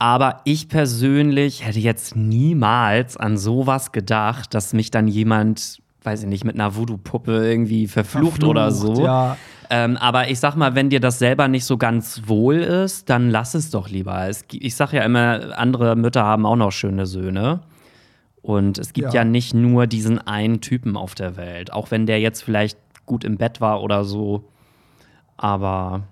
Aber ich persönlich hätte jetzt niemals an sowas gedacht, dass mich dann jemand, weiß ich nicht, mit einer Voodoo-Puppe irgendwie verflucht, verflucht oder so. Ja. Ähm, aber ich sag mal, wenn dir das selber nicht so ganz wohl ist, dann lass es doch lieber. Es, ich sag ja immer, andere Mütter haben auch noch schöne Söhne. Und es gibt ja. ja nicht nur diesen einen Typen auf der Welt, auch wenn der jetzt vielleicht gut im Bett war oder so. Aber.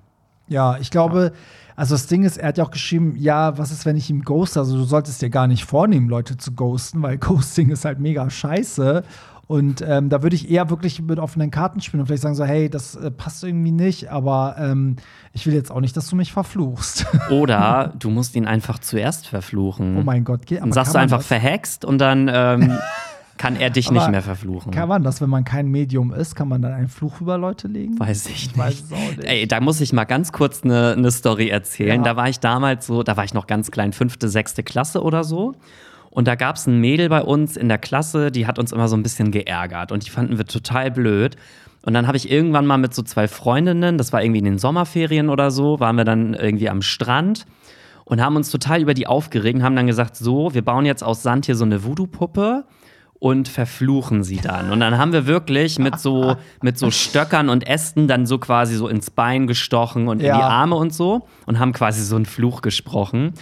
Ja, ich glaube, also das Ding ist, er hat ja auch geschrieben, ja, was ist, wenn ich ihm ghoste? Also du solltest dir gar nicht vornehmen, Leute zu ghosten, weil Ghosting ist halt mega scheiße. Und ähm, da würde ich eher wirklich mit offenen Karten spielen und vielleicht sagen so, hey, das äh, passt irgendwie nicht, aber ähm, ich will jetzt auch nicht, dass du mich verfluchst. Oder du musst ihn einfach zuerst verfluchen. Oh mein Gott, geht. Dann sagst du einfach das? verhext und dann ähm, kann er dich nicht mehr verfluchen. Kann man das, wenn man kein Medium ist, kann man dann einen Fluch über Leute legen? Weiß ich nicht. Weiß nicht. Ey, da muss ich mal ganz kurz eine ne Story erzählen. Ja. Da war ich damals so, da war ich noch ganz klein, fünfte, sechste Klasse oder so. Und da gab es ein Mädel bei uns in der Klasse, die hat uns immer so ein bisschen geärgert und die fanden wir total blöd. Und dann habe ich irgendwann mal mit so zwei Freundinnen, das war irgendwie in den Sommerferien oder so, waren wir dann irgendwie am Strand und haben uns total über die aufgeregt und haben dann gesagt, so, wir bauen jetzt aus Sand hier so eine Voodoo-Puppe und verfluchen sie dann. Und dann haben wir wirklich mit so, mit so Stöckern und Ästen dann so quasi so ins Bein gestochen und ja. in die Arme und so und haben quasi so einen Fluch gesprochen.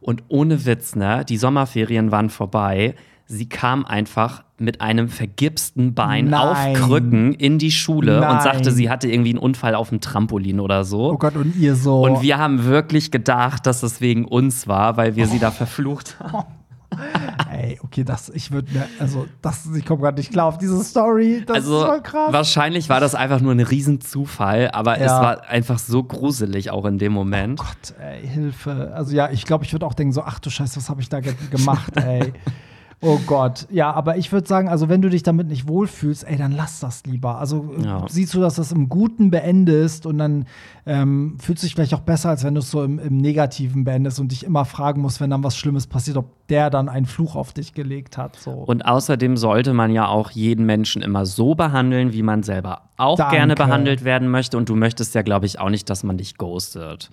Und ohne Witz, ne, die Sommerferien waren vorbei. Sie kam einfach mit einem vergipsten Bein Nein. auf Krücken in die Schule Nein. und sagte, sie hatte irgendwie einen Unfall auf dem Trampolin oder so. Oh Gott, und ihr so. Und wir haben wirklich gedacht, dass es wegen uns war, weil wir oh. sie da verflucht haben. Ey, okay, das, ich würde mir, also, das, ich komme gerade nicht klar auf diese Story. Das also, ist voll krass. Wahrscheinlich war das einfach nur ein Riesenzufall, aber ja. es war einfach so gruselig auch in dem Moment. Oh Gott, ey, Hilfe. Also, ja, ich glaube, ich würde auch denken, so, ach du Scheiße, was habe ich da gemacht, ey. Oh Gott. Ja, aber ich würde sagen, also wenn du dich damit nicht wohlfühlst, ey, dann lass das lieber. Also ja. siehst du, dass das im Guten beendest und dann ähm, fühlt sich vielleicht auch besser, als wenn du es so im, im, Negativen beendest und dich immer fragen musst, wenn dann was Schlimmes passiert, ob der dann einen Fluch auf dich gelegt hat. So. Und außerdem sollte man ja auch jeden Menschen immer so behandeln, wie man selber auch Danke. gerne behandelt werden möchte. Und du möchtest ja, glaube ich, auch nicht, dass man dich ghostet.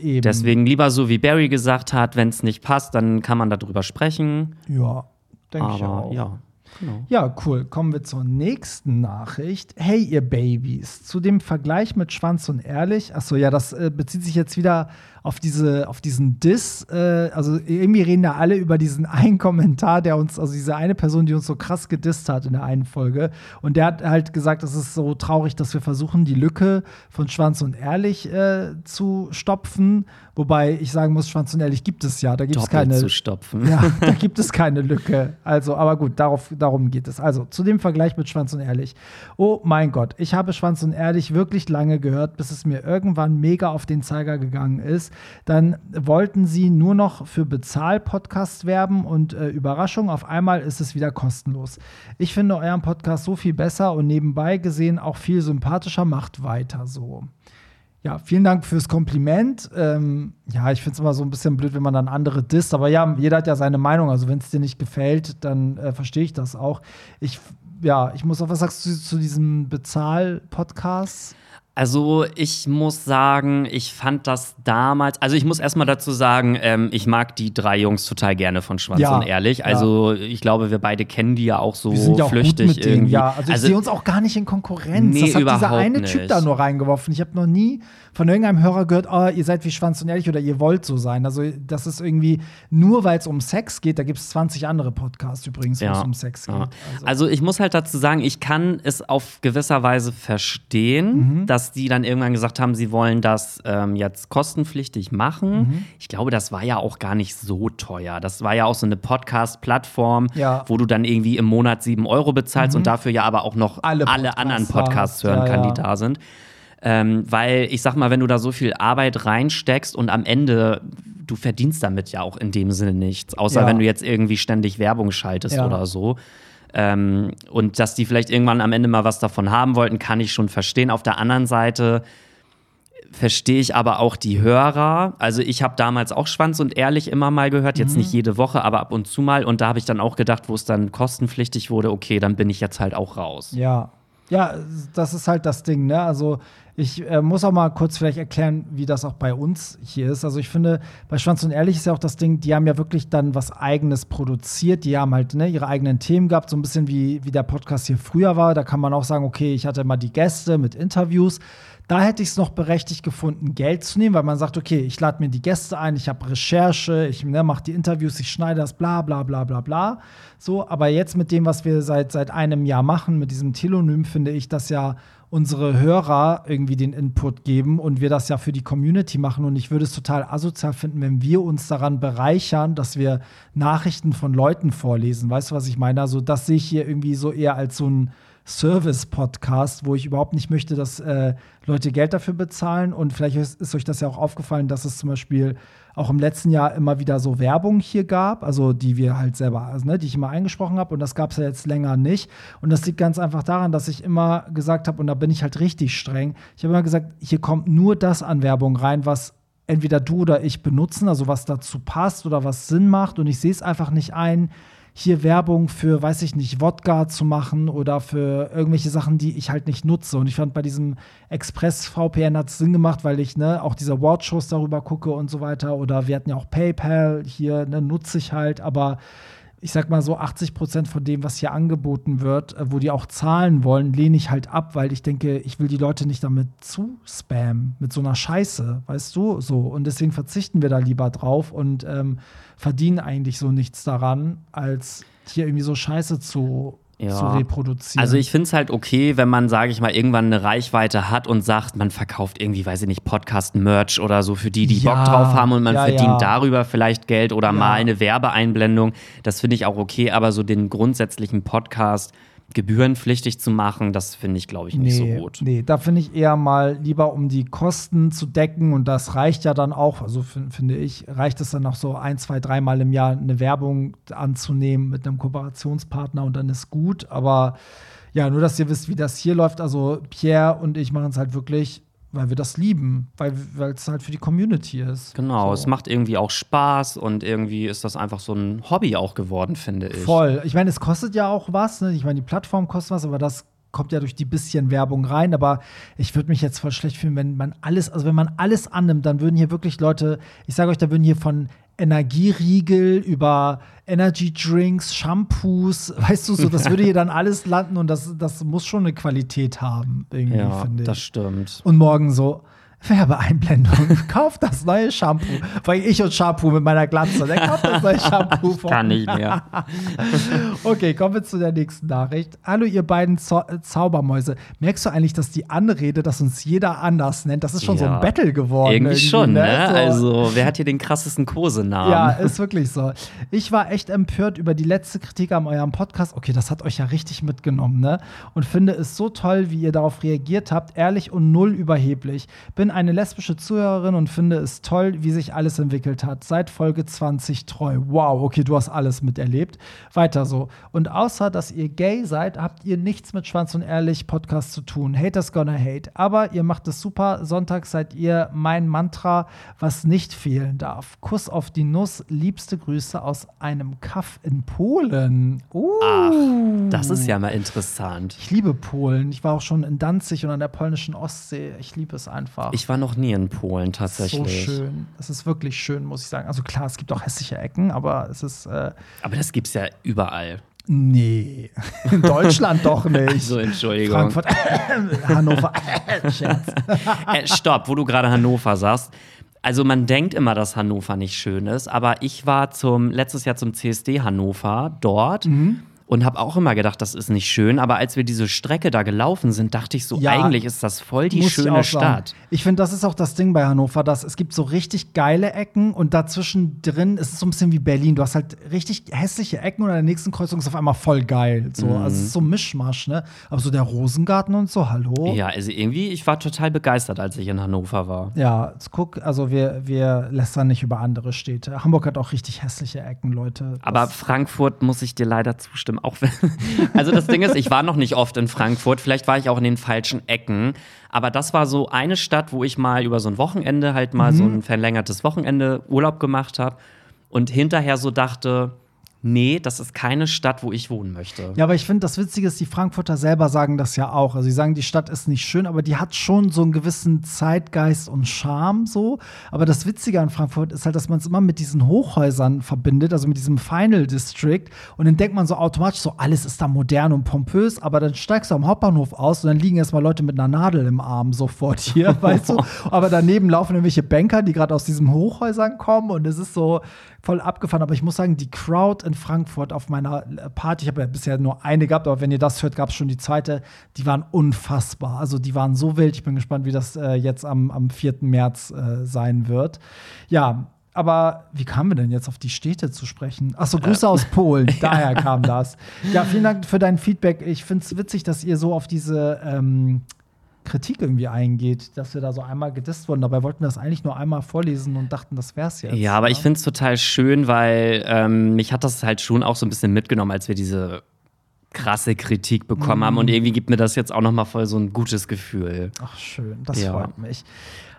Eben. Deswegen lieber so, wie Barry gesagt hat, wenn es nicht passt, dann kann man darüber sprechen. Ja. Denke ich auch. Ja. Genau. Ja, cool. Kommen wir zur nächsten Nachricht. Hey, ihr Babys. Zu dem Vergleich mit Schwanz und Ehrlich. Achso, ja, das äh, bezieht sich jetzt wieder auf, diese, auf diesen Diss. Äh, also irgendwie reden da alle über diesen einen Kommentar, der uns, also diese eine Person, die uns so krass gedisst hat in der einen Folge. Und der hat halt gesagt, es ist so traurig, dass wir versuchen, die Lücke von Schwanz und Ehrlich äh, zu stopfen. Wobei ich sagen muss, Schwanz und Ehrlich gibt es ja. Da gibt es keine. zu stopfen. Ja, da gibt es keine Lücke. Also, aber gut, darauf, darum geht es. Also, zu dem Vergleich mit Schwanz und Ehrlich. Oh mein Gott, ich habe Schwanz und Ehrlich wirklich lange gehört, bis es mir irgendwann mega auf den Zeiger gegangen ist. Dann wollten sie nur noch für Bezahl-Podcasts werben und äh, Überraschung, auf einmal ist es wieder kostenlos. Ich finde euren Podcast so viel besser und nebenbei gesehen auch viel sympathischer. Macht weiter so. Ja, vielen Dank fürs Kompliment. Ähm, ja, ich finde es immer so ein bisschen blöd, wenn man dann andere disst. Aber ja, jeder hat ja seine Meinung. Also, wenn es dir nicht gefällt, dann äh, verstehe ich das auch. Ich, ja, ich muss auch, was sagst du zu diesem Bezahl-Podcast? Also ich muss sagen, ich fand das damals, also ich muss erstmal dazu sagen, ähm, ich mag die drei Jungs total gerne von Schwanz Ja, und Ehrlich. Also ich glaube, wir beide kennen die ja auch so Wir sind ja auch flüchtig gut mit denen, irgendwie. ja. Also ich sehe uns auch gar nicht in Konkurrenz. Nee, das hat dieser überhaupt eine Typ nicht. da nur reingeworfen. Ich habe noch nie von irgendeinem Hörer gehört, oh, ihr seid wie Schwanz und Ehrlich oder ihr wollt so sein. Also das ist irgendwie, nur weil es um Sex geht, da gibt es 20 andere Podcasts übrigens, wo es um Sex geht. ja. Also, Also ich muss halt dazu sagen, ich kann es auf gewisser Weise verstehen, Mhm. dass die dann irgendwann gesagt haben, sie wollen das ähm, jetzt kostenpflichtig machen. Mhm. Ich glaube, das war ja auch gar nicht so teuer. Das war ja auch so eine Podcast-Plattform, Ja. Mhm. wo du dann irgendwie im Monat sieben Euro bezahlst und dafür ja aber auch noch Alle alle, anderen Podcasts hören kann, die da sind. Ähm, weil ich sag mal, wenn du da so viel Arbeit reinsteckst und am Ende, du verdienst damit ja auch in dem Sinne nichts, außer Ja. wenn du jetzt irgendwie ständig Werbung schaltest Ja. oder so. Ähm, und dass die vielleicht irgendwann am Ende mal was davon haben wollten, kann ich schon verstehen. Auf der anderen Seite verstehe ich aber auch die Hörer. Also ich habe damals auch Schwanz und Ehrlich immer mal gehört, Mhm. jetzt nicht jede Woche, aber ab und zu mal. Und da habe ich dann auch gedacht, wo es dann kostenpflichtig wurde, okay, dann bin ich jetzt halt auch raus. Ja. Ja, das ist halt das Ding, ne? Also ich äh, muss auch mal kurz vielleicht erklären, wie das auch bei uns hier ist. Also ich finde, bei Schwanz und Ehrlich ist ja auch das Ding, die haben ja wirklich dann was Eigenes produziert. Die haben halt ne, ihre eigenen Themen gehabt, so ein bisschen wie, wie der Podcast hier früher war. Da kann man auch sagen, okay, ich hatte immer die Gäste mit Interviews. Da hätte ich es noch berechtigt gefunden, Geld zu nehmen, weil man sagt, okay, ich lade mir die Gäste ein, ich habe Recherche, ich ne, mache die Interviews, ich schneide das, bla bla bla bla bla. So, aber jetzt mit dem, was wir seit, seit einem Jahr machen, mit diesem Telonym, finde ich, dass ja unsere Hörer irgendwie den Input geben und wir das ja für die Community machen. Und ich würde es total asozial finden, wenn wir uns daran bereichern, dass wir Nachrichten von Leuten vorlesen. Weißt du, was ich meine? Also, das sehe ich hier irgendwie so eher als so ein Service-Podcast, wo ich überhaupt nicht möchte, dass äh, Leute Geld dafür bezahlen. Und vielleicht ist, ist euch das ja auch aufgefallen, dass es zum Beispiel auch im letzten Jahr immer wieder so Werbung hier gab, also die wir halt selber, also, ne, die ich immer eingesprochen habe. Und das gab es ja jetzt länger nicht. Und das liegt ganz einfach daran, dass ich immer gesagt habe, und da bin ich halt richtig streng, ich habe immer gesagt, hier kommt nur das an Werbung rein, was entweder du oder ich benutzen, also was dazu passt oder was Sinn macht. Und ich sehe es einfach nicht ein, hier Werbung für, weiß ich nicht, Wodka zu machen oder für irgendwelche Sachen, die ich halt nicht nutze. Und ich fand bei diesem Express VPN hat es Sinn gemacht, weil ich ne, auch diese Awardshows darüber gucke und so weiter. Oder wir hatten ja auch PayPal, hier ne, nutze ich halt, aber ich sag mal so 80 Prozent von dem, was hier angeboten wird, äh, wo die auch zahlen wollen, lehne ich halt ab, weil ich denke, ich will die Leute nicht damit zu spammen, mit so einer Scheiße, weißt du, so. Und deswegen verzichten wir da lieber drauf und ähm, verdienen eigentlich so nichts daran, als hier irgendwie so Scheiße zu, Ja. zu reproduzieren. Also ich finde es halt okay, wenn man, sage ich mal, irgendwann eine Reichweite hat und sagt, man verkauft irgendwie, weiß ich nicht, Podcast-Merch oder so für die, die Ja, Bock drauf haben und man ja, verdient darüber vielleicht Geld oder mal eine Werbeeinblendung. Das finde ich auch okay, aber so den grundsätzlichen Podcast gebührenpflichtig zu machen, das finde ich, glaube ich, nicht nee, so gut. Nee, da finde ich eher mal lieber, um die Kosten zu decken. Und das reicht ja dann auch, also fin- finde ich, reicht es dann auch so ein, zwei, dreimal im Jahr eine Werbung anzunehmen mit einem Kooperationspartner und dann ist gut. Aber ja, nur, dass ihr wisst, wie das hier läuft. Also Pierre und ich machen es halt wirklich, weil wir das lieben, weil es halt für die Community ist. Genau, so. es macht irgendwie auch Spaß und irgendwie ist das einfach so ein Hobby auch geworden, finde ich. Voll. Ich meine, es kostet ja auch was. Ne? Ich meine, die Plattform kostet was, aber das kommt ja durch die bisschen Werbung rein. Aber ich würde mich jetzt voll schlecht fühlen, wenn man alles, also wenn man alles annimmt, dann würden hier wirklich Leute, ich sage euch, da würden hier von Energieriegel über Energy Drinks, Shampoos, weißt du, so, das würde hier dann alles landen und das, das muss schon eine Qualität haben, irgendwie, Ja, finde ich. das stimmt. Und morgen so, Werbeeinblendung, kauft das neue Shampoo. Weil ich und Shampoo mit meiner Glatze, der kauft das neue Shampoo von Kann nicht mehr. Okay, kommen wir zu der nächsten Nachricht. Hallo, ihr beiden Zau Zaubermäuse. Merkst du eigentlich, dass die Anrede, dass uns jeder anders nennt, das ist schon so Ja. ein Battle geworden? Irgendwie schon, ne? So. Also, wer hat hier den krassesten Kosenamen? Ja, ist wirklich so. Ich war echt empört über die letzte Kritik an eurem Podcast. Okay, das hat euch ja richtig mitgenommen, ne? Und finde es so toll, wie ihr darauf reagiert habt. Ehrlich und null überheblich. Bin eine lesbische Zuhörerin und finde es toll, wie sich alles entwickelt hat. Seit Folge 20 treu. Wow, okay, du hast alles miterlebt. Weiter so. Und außer, dass ihr gay seid, habt ihr nichts mit Schwanz und Ehrlich Podcast zu tun. Haters gonna hate. Aber ihr macht es super. Sonntag seid ihr mein Mantra, was nicht fehlen darf. Kuss auf die Nuss. Liebste Grüße aus einem Kaff in Polen. Uh. Ach, das ist ja mal interessant. Ich liebe Polen. Ich war auch schon in Danzig und an der polnischen Ostsee. Ich liebe es einfach. Ich war noch nie in Polen tatsächlich. So schön. Es ist wirklich schön, muss ich sagen. Also klar, es gibt auch hässliche Ecken, aber es ist. Äh aber das gibt es ja überall. Nee, in Deutschland doch nicht. So, Entschuldigung. Frankfurt, Hannover, äh, Stopp, wo du gerade Hannover sagst. Also man denkt immer, dass Hannover nicht schön ist, aber ich war zum letztes Jahr zum CSD Hannover dort. Mhm und habe auch immer gedacht, das ist nicht schön. Aber als wir diese Strecke da gelaufen sind, dachte ich so, ja, eigentlich ist das voll die schöne ich Stadt. Ich finde, das ist auch das Ding bei Hannover, dass es gibt so richtig geile Ecken und dazwischen drin ist es so ein bisschen wie Berlin. Du hast halt richtig hässliche Ecken und an der nächsten Kreuzung ist auf einmal voll geil. So. Mhm. Also es ist so ein Mischmasch, ne? Aber so der Rosengarten und so, hallo? Ja, also irgendwie, ich war total begeistert, als ich in Hannover war. Ja, guck, also wir, wir lästern nicht über andere Städte. Hamburg hat auch richtig hässliche Ecken, Leute. Aber Frankfurt muss ich dir leider zustimmen auch wenn. Also das Ding ist, ich war noch nicht oft in Frankfurt, vielleicht war ich auch in den falschen Ecken. Aber das war so eine Stadt, wo ich mal über so ein Wochenende halt mal mhm. so ein verlängertes Wochenende Urlaub gemacht habe und hinterher so dachte, nee, das ist keine Stadt, wo ich wohnen möchte. Ja, aber ich finde, das Witzige ist, die Frankfurter selber sagen das ja auch. Also sie sagen, die Stadt ist nicht schön, aber die hat schon so einen gewissen Zeitgeist und Charme so. Aber das Witzige an Frankfurt ist halt, dass man es immer mit diesen Hochhäusern verbindet, also mit diesem Final District. Und dann denkt man so automatisch so, alles ist da modern und pompös, aber dann steigst du am Hauptbahnhof aus und dann liegen erstmal Leute mit einer Nadel im Arm sofort hier, weißt du? Aber daneben laufen irgendwelche Banker, die gerade aus diesen Hochhäusern kommen und es ist so, voll abgefahren. Aber ich muss sagen, die Crowd in Frankfurt auf meiner Party, ich habe ja bisher nur eine gehabt, aber wenn ihr das hört, gab es schon die zweite, die waren unfassbar. Also die waren so wild. Ich bin gespannt, wie das äh, jetzt am, am 4. März äh, sein wird. Ja, aber wie kamen wir denn jetzt auf die Städte zu sprechen? Achso, Grüße aus Polen, daher kam das. Ja, vielen Dank für dein Feedback. Ich finde es witzig, dass ihr so auf diese ähm, Kritik irgendwie eingeht, dass wir da so einmal gedisst wurden. Dabei wollten wir das eigentlich nur einmal vorlesen und dachten, das wär's jetzt. Ja, aber ja? ich finde es total schön, weil ähm, mich hat das halt schon auch so ein bisschen mitgenommen, als wir diese krasse Kritik bekommen mm. haben. Und irgendwie gibt mir das jetzt auch noch mal voll so ein gutes Gefühl. Ach, schön, das ja. freut mich.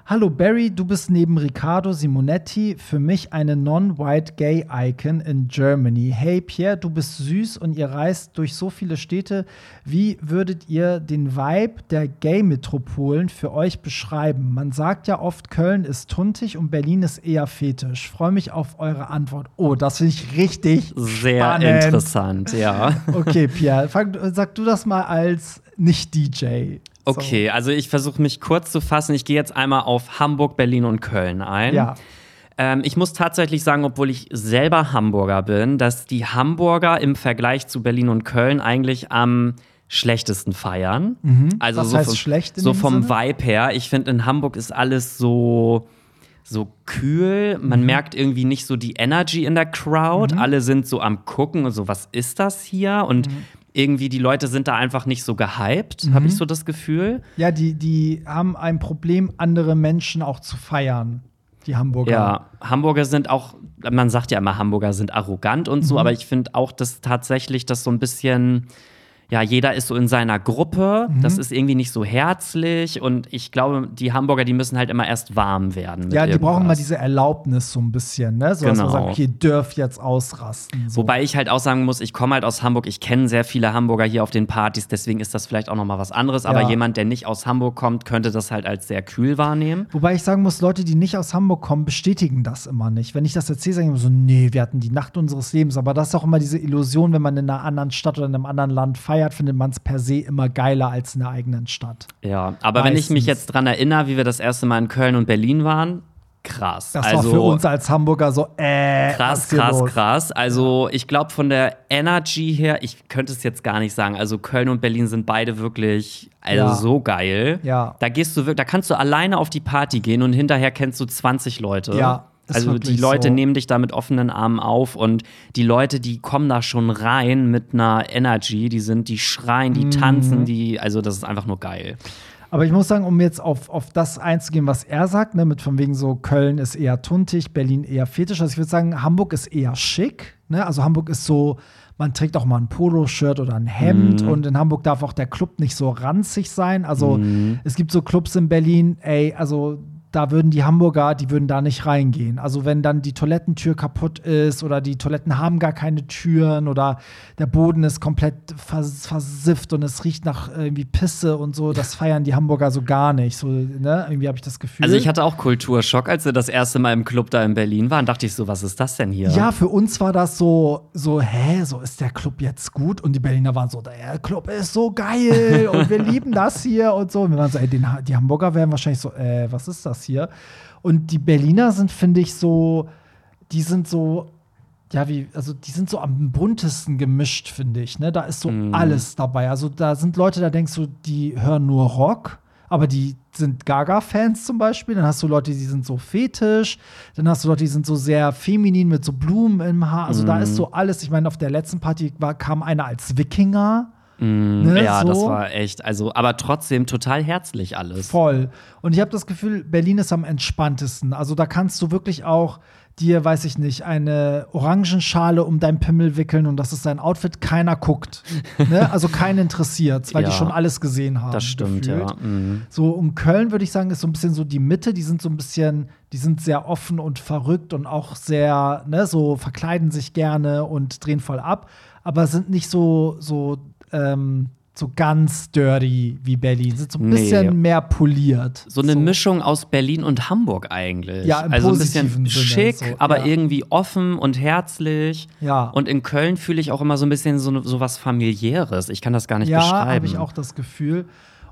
Hallo Barry, du bist neben Riccardo Simonetti für mich eine non-white gay Icon in Germany. Hey Pierre, du bist süß und ihr reist durch so viele Städte. Wie würdet ihr den Vibe der Gay-Metropolen für euch beschreiben? Man sagt ja oft, Köln ist tuntig und Berlin ist eher fetisch. Freue mich auf eure Antwort. Oh, das finde ich richtig sehr spannend. interessant, ja. Okay, Pierre, fang, sag du das mal als Nicht-DJ. Okay, also ich versuche mich kurz zu fassen. Ich gehe jetzt einmal auf Hamburg, Berlin und Köln ein. Ja. Ähm, ich muss tatsächlich sagen, obwohl ich selber Hamburger bin, dass die Hamburger im Vergleich zu Berlin und Köln eigentlich am schlechtesten feiern. Mhm. Also Was so heißt vom, schlecht so vom Sinne? Vibe her. Ich finde, in Hamburg ist alles so so kühl. Man mhm. merkt irgendwie nicht so die Energy in der Crowd. Mhm. Alle sind so am gucken und so, was ist das hier? Und mhm irgendwie die Leute sind da einfach nicht so gehypt, mhm. habe ich so das Gefühl. Ja, die, die haben ein Problem, andere Menschen auch zu feiern. Die Hamburger. Ja, Hamburger sind auch, man sagt ja immer, Hamburger sind arrogant und so, mhm. aber ich finde auch, dass tatsächlich das so ein bisschen ja, jeder ist so in seiner Gruppe. Mhm. Das ist irgendwie nicht so herzlich. Und ich glaube, die Hamburger, die müssen halt immer erst warm werden. ja, die irgendwas. brauchen mal diese Erlaubnis so ein bisschen, ne? So, genau. dass man genau. sagt, okay, dürf jetzt ausrasten. So. Wobei ich halt auch sagen muss, ich komme halt aus Hamburg. Ich kenne sehr viele Hamburger hier auf den Partys. Deswegen ist das vielleicht auch noch mal was anderes. Aber ja. jemand, der nicht aus Hamburg kommt, könnte das halt als sehr kühl wahrnehmen. Wobei ich sagen muss, Leute, die nicht aus Hamburg kommen, bestätigen das immer nicht. Wenn ich das erzähle, sagen die immer so, nee, wir hatten die Nacht unseres Lebens. Aber das ist auch immer diese Illusion, wenn man in einer anderen Stadt oder in einem anderen Land feiert, findet man es per per se immer geiler als in der eigenen Stadt. Ja, aber Meistens. wenn ich mich jetzt dran erinnere, wie wir das erste Mal in Köln und Berlin waren, krass. Das also, war für uns als Hamburger so äh. Krass, krass, los? krass. Also ich glaube von der Energy her, ich könnte es jetzt gar nicht sagen. Also Köln und Berlin sind beide wirklich also ja. so geil. Ja. Da gehst du wirklich, da kannst du alleine auf die Party gehen und hinterher kennst du 20 Leute. Ja. Also die Leute so. nehmen dich da mit offenen Armen auf und die Leute, die kommen da schon rein mit einer Energy, die sind, die schreien, die mhm. tanzen, die, also das ist einfach nur geil. Aber ich muss sagen, um jetzt auf, auf das einzugehen, was er sagt, ne, mit von wegen so, Köln ist eher tuntig, Berlin eher fetisch. Also ich würde sagen, Hamburg ist eher schick. Ne? Also Hamburg ist so, man trägt auch mal ein Poloshirt oder ein Hemd Mhm. und in Hamburg darf auch der Club nicht so ranzig sein. Also Mhm. es gibt so Clubs in Berlin, ey, also da würden die Hamburger, die würden da nicht reingehen. Also wenn dann die Toilettentür kaputt ist oder die Toiletten haben gar keine Türen oder der Boden ist komplett vers versifft und es riecht nach irgendwie Pisse und so, das feiern die Hamburger so gar nicht. So, ne? Irgendwie habe ich das Gefühl. Also ich hatte auch Kulturschock, als wir das erste Mal im Club da in Berlin waren. Dachte ich so, was ist das denn hier? Ja, für uns war das so, so, hä, so ist der Club jetzt gut? Und die Berliner waren so, der Club ist so geil und wir lieben das hier und so. Und wir waren so, ey, den, die Hamburger wären wahrscheinlich so, äh, was ist das hier? Und die Berliner sind, finde ich, so, die sind so, ja, wie, also die sind so am buntesten gemischt, finde ich. Ne? Da ist so alles dabei. Also da sind Leute, da denkst du, die hören nur Rock, aber die sind Gaga-Fans zum Beispiel. Dann hast du Leute, die sind so fetisch. Dann hast du Leute, die sind so sehr feminin mit so Blumen im Haar. Also da ist so alles. Ich meine, auf der letzten Party war, kam einer als Wikinger. Ne, ja, so. das war echt, also, aber trotzdem total herzlich alles. Voll. Und ich habe das Gefühl, Berlin ist am entspanntesten. Also da kannst du wirklich auch dir, weiß ich nicht, eine Orangenschale um dein Pimmel wickeln und das ist dein Outfit. Keiner guckt. ne? Also keinen interessiert, weil die Ja. schon alles gesehen haben. Das stimmt, gefühlt. ja. Mhm. So um Köln würde ich sagen, ist so ein bisschen so die Mitte. Die sind so ein bisschen, die sind sehr offen und verrückt und auch sehr, ne, so verkleiden sich gerne und drehen voll ab, aber sind nicht so, so, ähm, so ganz dirty wie Berlin. Sind so ein Nee. bisschen mehr poliert. So eine Mischung aus Berlin und Hamburg eigentlich. Ja, im also ein bisschen Sinne, schick, so, aber ja. irgendwie offen und herzlich. Ja. Und in Köln fühle ich auch immer so ein bisschen so, so was familiäres. Ich kann das gar nicht Ja, beschreiben. habe ich auch das Gefühl.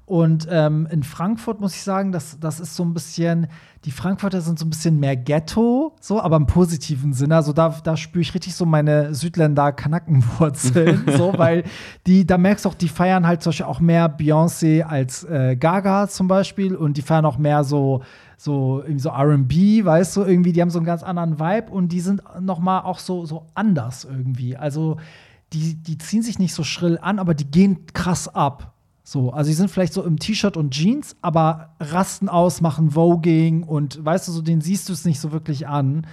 Und ähm, in Frankfurt muss ich sagen, das, das ist so ein bisschen, die Frankfurter sind so ein bisschen mehr Ghetto, so, aber im positiven Sinne. Also da, da spüre ich richtig so meine Südländer-Kanackenwurzeln, so, weil die, da merkst du auch, die feiern halt zum Beispiel auch mehr Beyoncé als äh, Gaga zum Beispiel und die feiern auch mehr so, so irgendwie so R&B, weißt du, irgendwie, die haben so einen ganz anderen Vibe und die sind noch mal auch so, so anders irgendwie. Also die, die ziehen sich nicht so schrill an, aber die gehen krass ab. So, also die sind vielleicht so im T-Shirt und Jeans, aber rasten aus, machen Voging und weißt du, so den siehst du es nicht so wirklich an.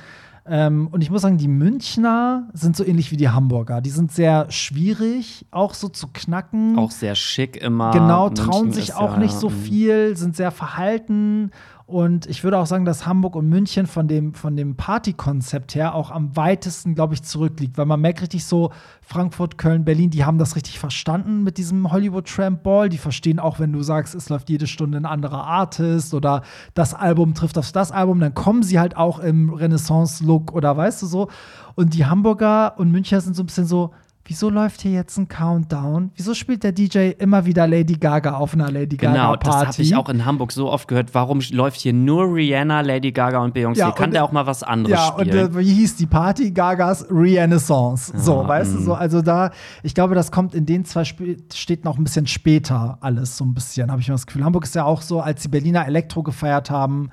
Ähm, und ich muss sagen, die Münchner sind so ähnlich wie die Hamburger. Die sind sehr schwierig, auch so zu knacken. auch sehr schick immer. Genau, München trauen sich ist auch ja, nicht so mm. viel, sind sehr verhalten. Und ich würde auch sagen, dass Hamburg und München von dem, von dem Partykonzept her auch am weitesten, glaube ich, zurückliegt. Weil man merkt richtig so, Frankfurt, Köln, Berlin, die haben das richtig verstanden mit diesem Hollywood Tramp Ball. Die verstehen auch, wenn du sagst, es läuft jede Stunde ein anderer Artist oder das Album trifft auf das Album, dann kommen sie halt auch im Renaissance-Look oder weißt du so. Und die Hamburger und Münchner sind so ein bisschen so, Wieso läuft hier jetzt ein Countdown? Wieso spielt der DJ immer wieder Lady Gaga auf einer Lady Gaga Genau, Party? das habe ich auch in Hamburg so oft gehört. Warum läuft hier nur Rihanna, Lady Gaga und Beyoncé? Ja, Kann und- der auch mal was anderes Ja, und spielen? äh, wie hieß die Party? Gagas Renaissance. So, weißt du, so, also da, ich glaube, das kommt in den zwei Sp Städten auch ein bisschen später alles, so ein bisschen, habe ich immer das Gefühl. Hamburg ist ja auch so, als die Berliner Elektro gefeiert haben,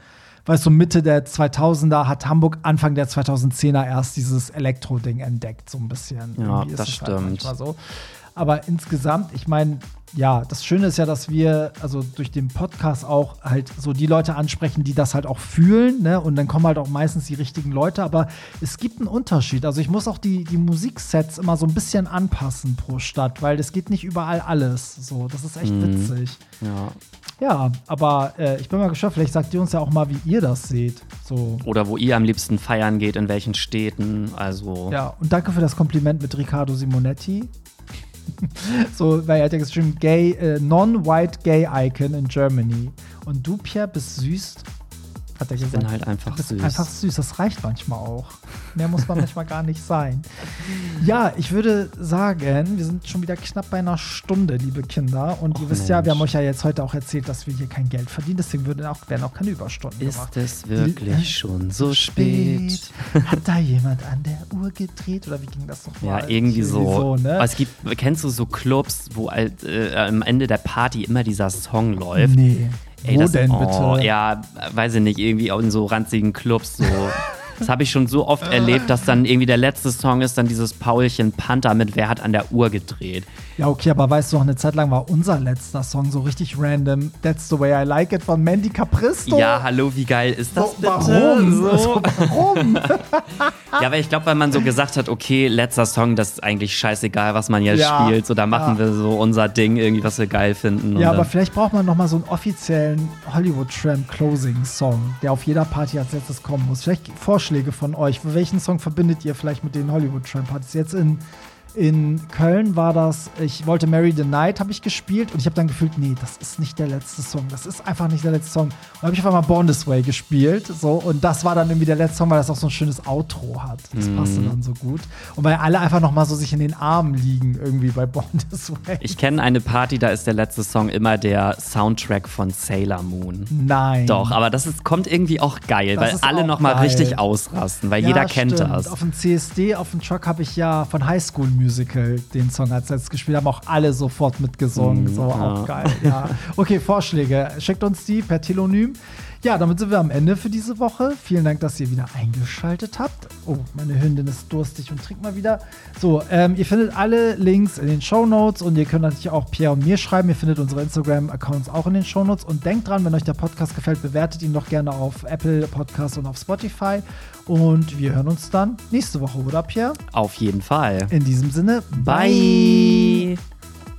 weißt du, Mitte der 2000er hat Hamburg Anfang der 2010er erst dieses Elektro-Ding entdeckt, so ein bisschen. Ja, das halt stimmt. manchmal so. Aber insgesamt, ich meine, ja, das Schöne ist ja, dass wir also durch den Podcast auch halt so die Leute ansprechen, die das halt auch fühlen, ne? Und dann kommen halt auch meistens die richtigen Leute. Aber es gibt einen Unterschied. Also ich muss auch die, die Musiksets immer so ein bisschen anpassen pro Stadt, weil es geht nicht überall alles. So, das ist echt Mhm. witzig. ja. Ja, aber äh, ich bin mal gespannt, vielleicht sagt ihr uns ja auch mal, wie ihr das seht. So. Oder wo ihr am liebsten feiern geht, in welchen Städten. Also, Ja, und danke für das Kompliment mit Riccardo Simonetti. so, weil er hat ja geschrieben, gay, äh, non-white gay icon in Germany. Und du, Pierre, bist süß, hat er ich gesagt. bin halt einfach süß. einfach süß, das reicht manchmal auch. Mehr muss man manchmal gar nicht sein. Ja, ich würde sagen, wir sind schon wieder knapp bei einer Stunde, liebe Kinder. Und ihr Och, wisst ja, wir haben Mensch. euch ja jetzt heute auch erzählt, dass wir hier kein Geld verdienen. Deswegen würden auch, werden auch keine Überstunden gemacht. Ist es wirklich schon so spät? Hat da jemand an der Uhr gedreht? Oder wie ging das nochmal? Ja, irgendwie so. ne? Aber Es gibt, kennst du so Clubs, wo halt, äh, am Ende der Party immer dieser Song läuft? Nee. Ey, Wo das, denn oh, bitte? Ja, weiß ich nicht, irgendwie auch in so ranzigen Clubs so. Das habe ich schon so oft erlebt, dass dann irgendwie der letzte Song ist, dann dieses Paulchen Panther mit Wer hat an der Uhr gedreht. Ja, okay, aber weißt du, noch eine Zeit lang war unser letzter Song so richtig random. That's the way I like it von Mandy Capristo. Ja, hallo, wie geil ist das so, bitte? Warum? So. So, warum? Ja, aber ich glaube, weil man so gesagt hat, okay, letzter Song, das ist eigentlich scheißegal, was man jetzt Ja, spielt. So, da machen ja. wir so unser Ding, irgendwie, was wir geil finden. ja, aber vielleicht braucht man noch mal so einen offiziellen Hollywood Tramp Closing Song, der auf jeder Party als letztes kommen muss. Vielleicht Vorschläge von euch. Welchen Song verbindet ihr vielleicht mit den Hollywood Tramp Partys? Jetzt in in Köln war das, ich wollte Marry the Night, habe ich gespielt und ich habe dann gefühlt, nee, das ist nicht der letzte Song. Das ist einfach nicht der letzte Song. Und habe ich auf einmal Born This Way gespielt. So, und das war dann irgendwie der letzte Song, weil das auch so ein schönes Outro hat. Das passte dann so gut. Und weil alle einfach noch mal so sich in den Armen liegen, irgendwie bei Born This Way. Ich kenne eine Party, da ist der letzte Song immer der Soundtrack von Sailor Moon. Nein. Doch, aber das ist, kommt irgendwie auch geil, Das weil alle nochmal geil. richtig ausrasten, weil Ja, jeder kennt stimmt. das. Auf dem CSD, auf dem Truck habe ich ja von High School Musical den Song als letztes gespielt, haben auch alle sofort mitgesungen. so, auch geil. Ja. Okay, Vorschläge. Schickt uns die per Telonym. Ja, damit sind wir am Ende für diese Woche. Vielen Dank, dass ihr wieder eingeschaltet habt. Oh, meine Hündin ist durstig und trinkt mal wieder. So, ähm, ihr findet alle Links in den Show Notes und ihr könnt natürlich auch Pierre und mir schreiben. Ihr findet unsere Instagram-Accounts auch in den Show Notes. Und denkt dran, wenn euch der Podcast gefällt, bewertet ihn doch gerne auf Apple Podcasts und auf Spotify. Und wir hören uns dann nächste Woche, oder Pierre? Auf jeden Fall. In diesem Sinne, Bye.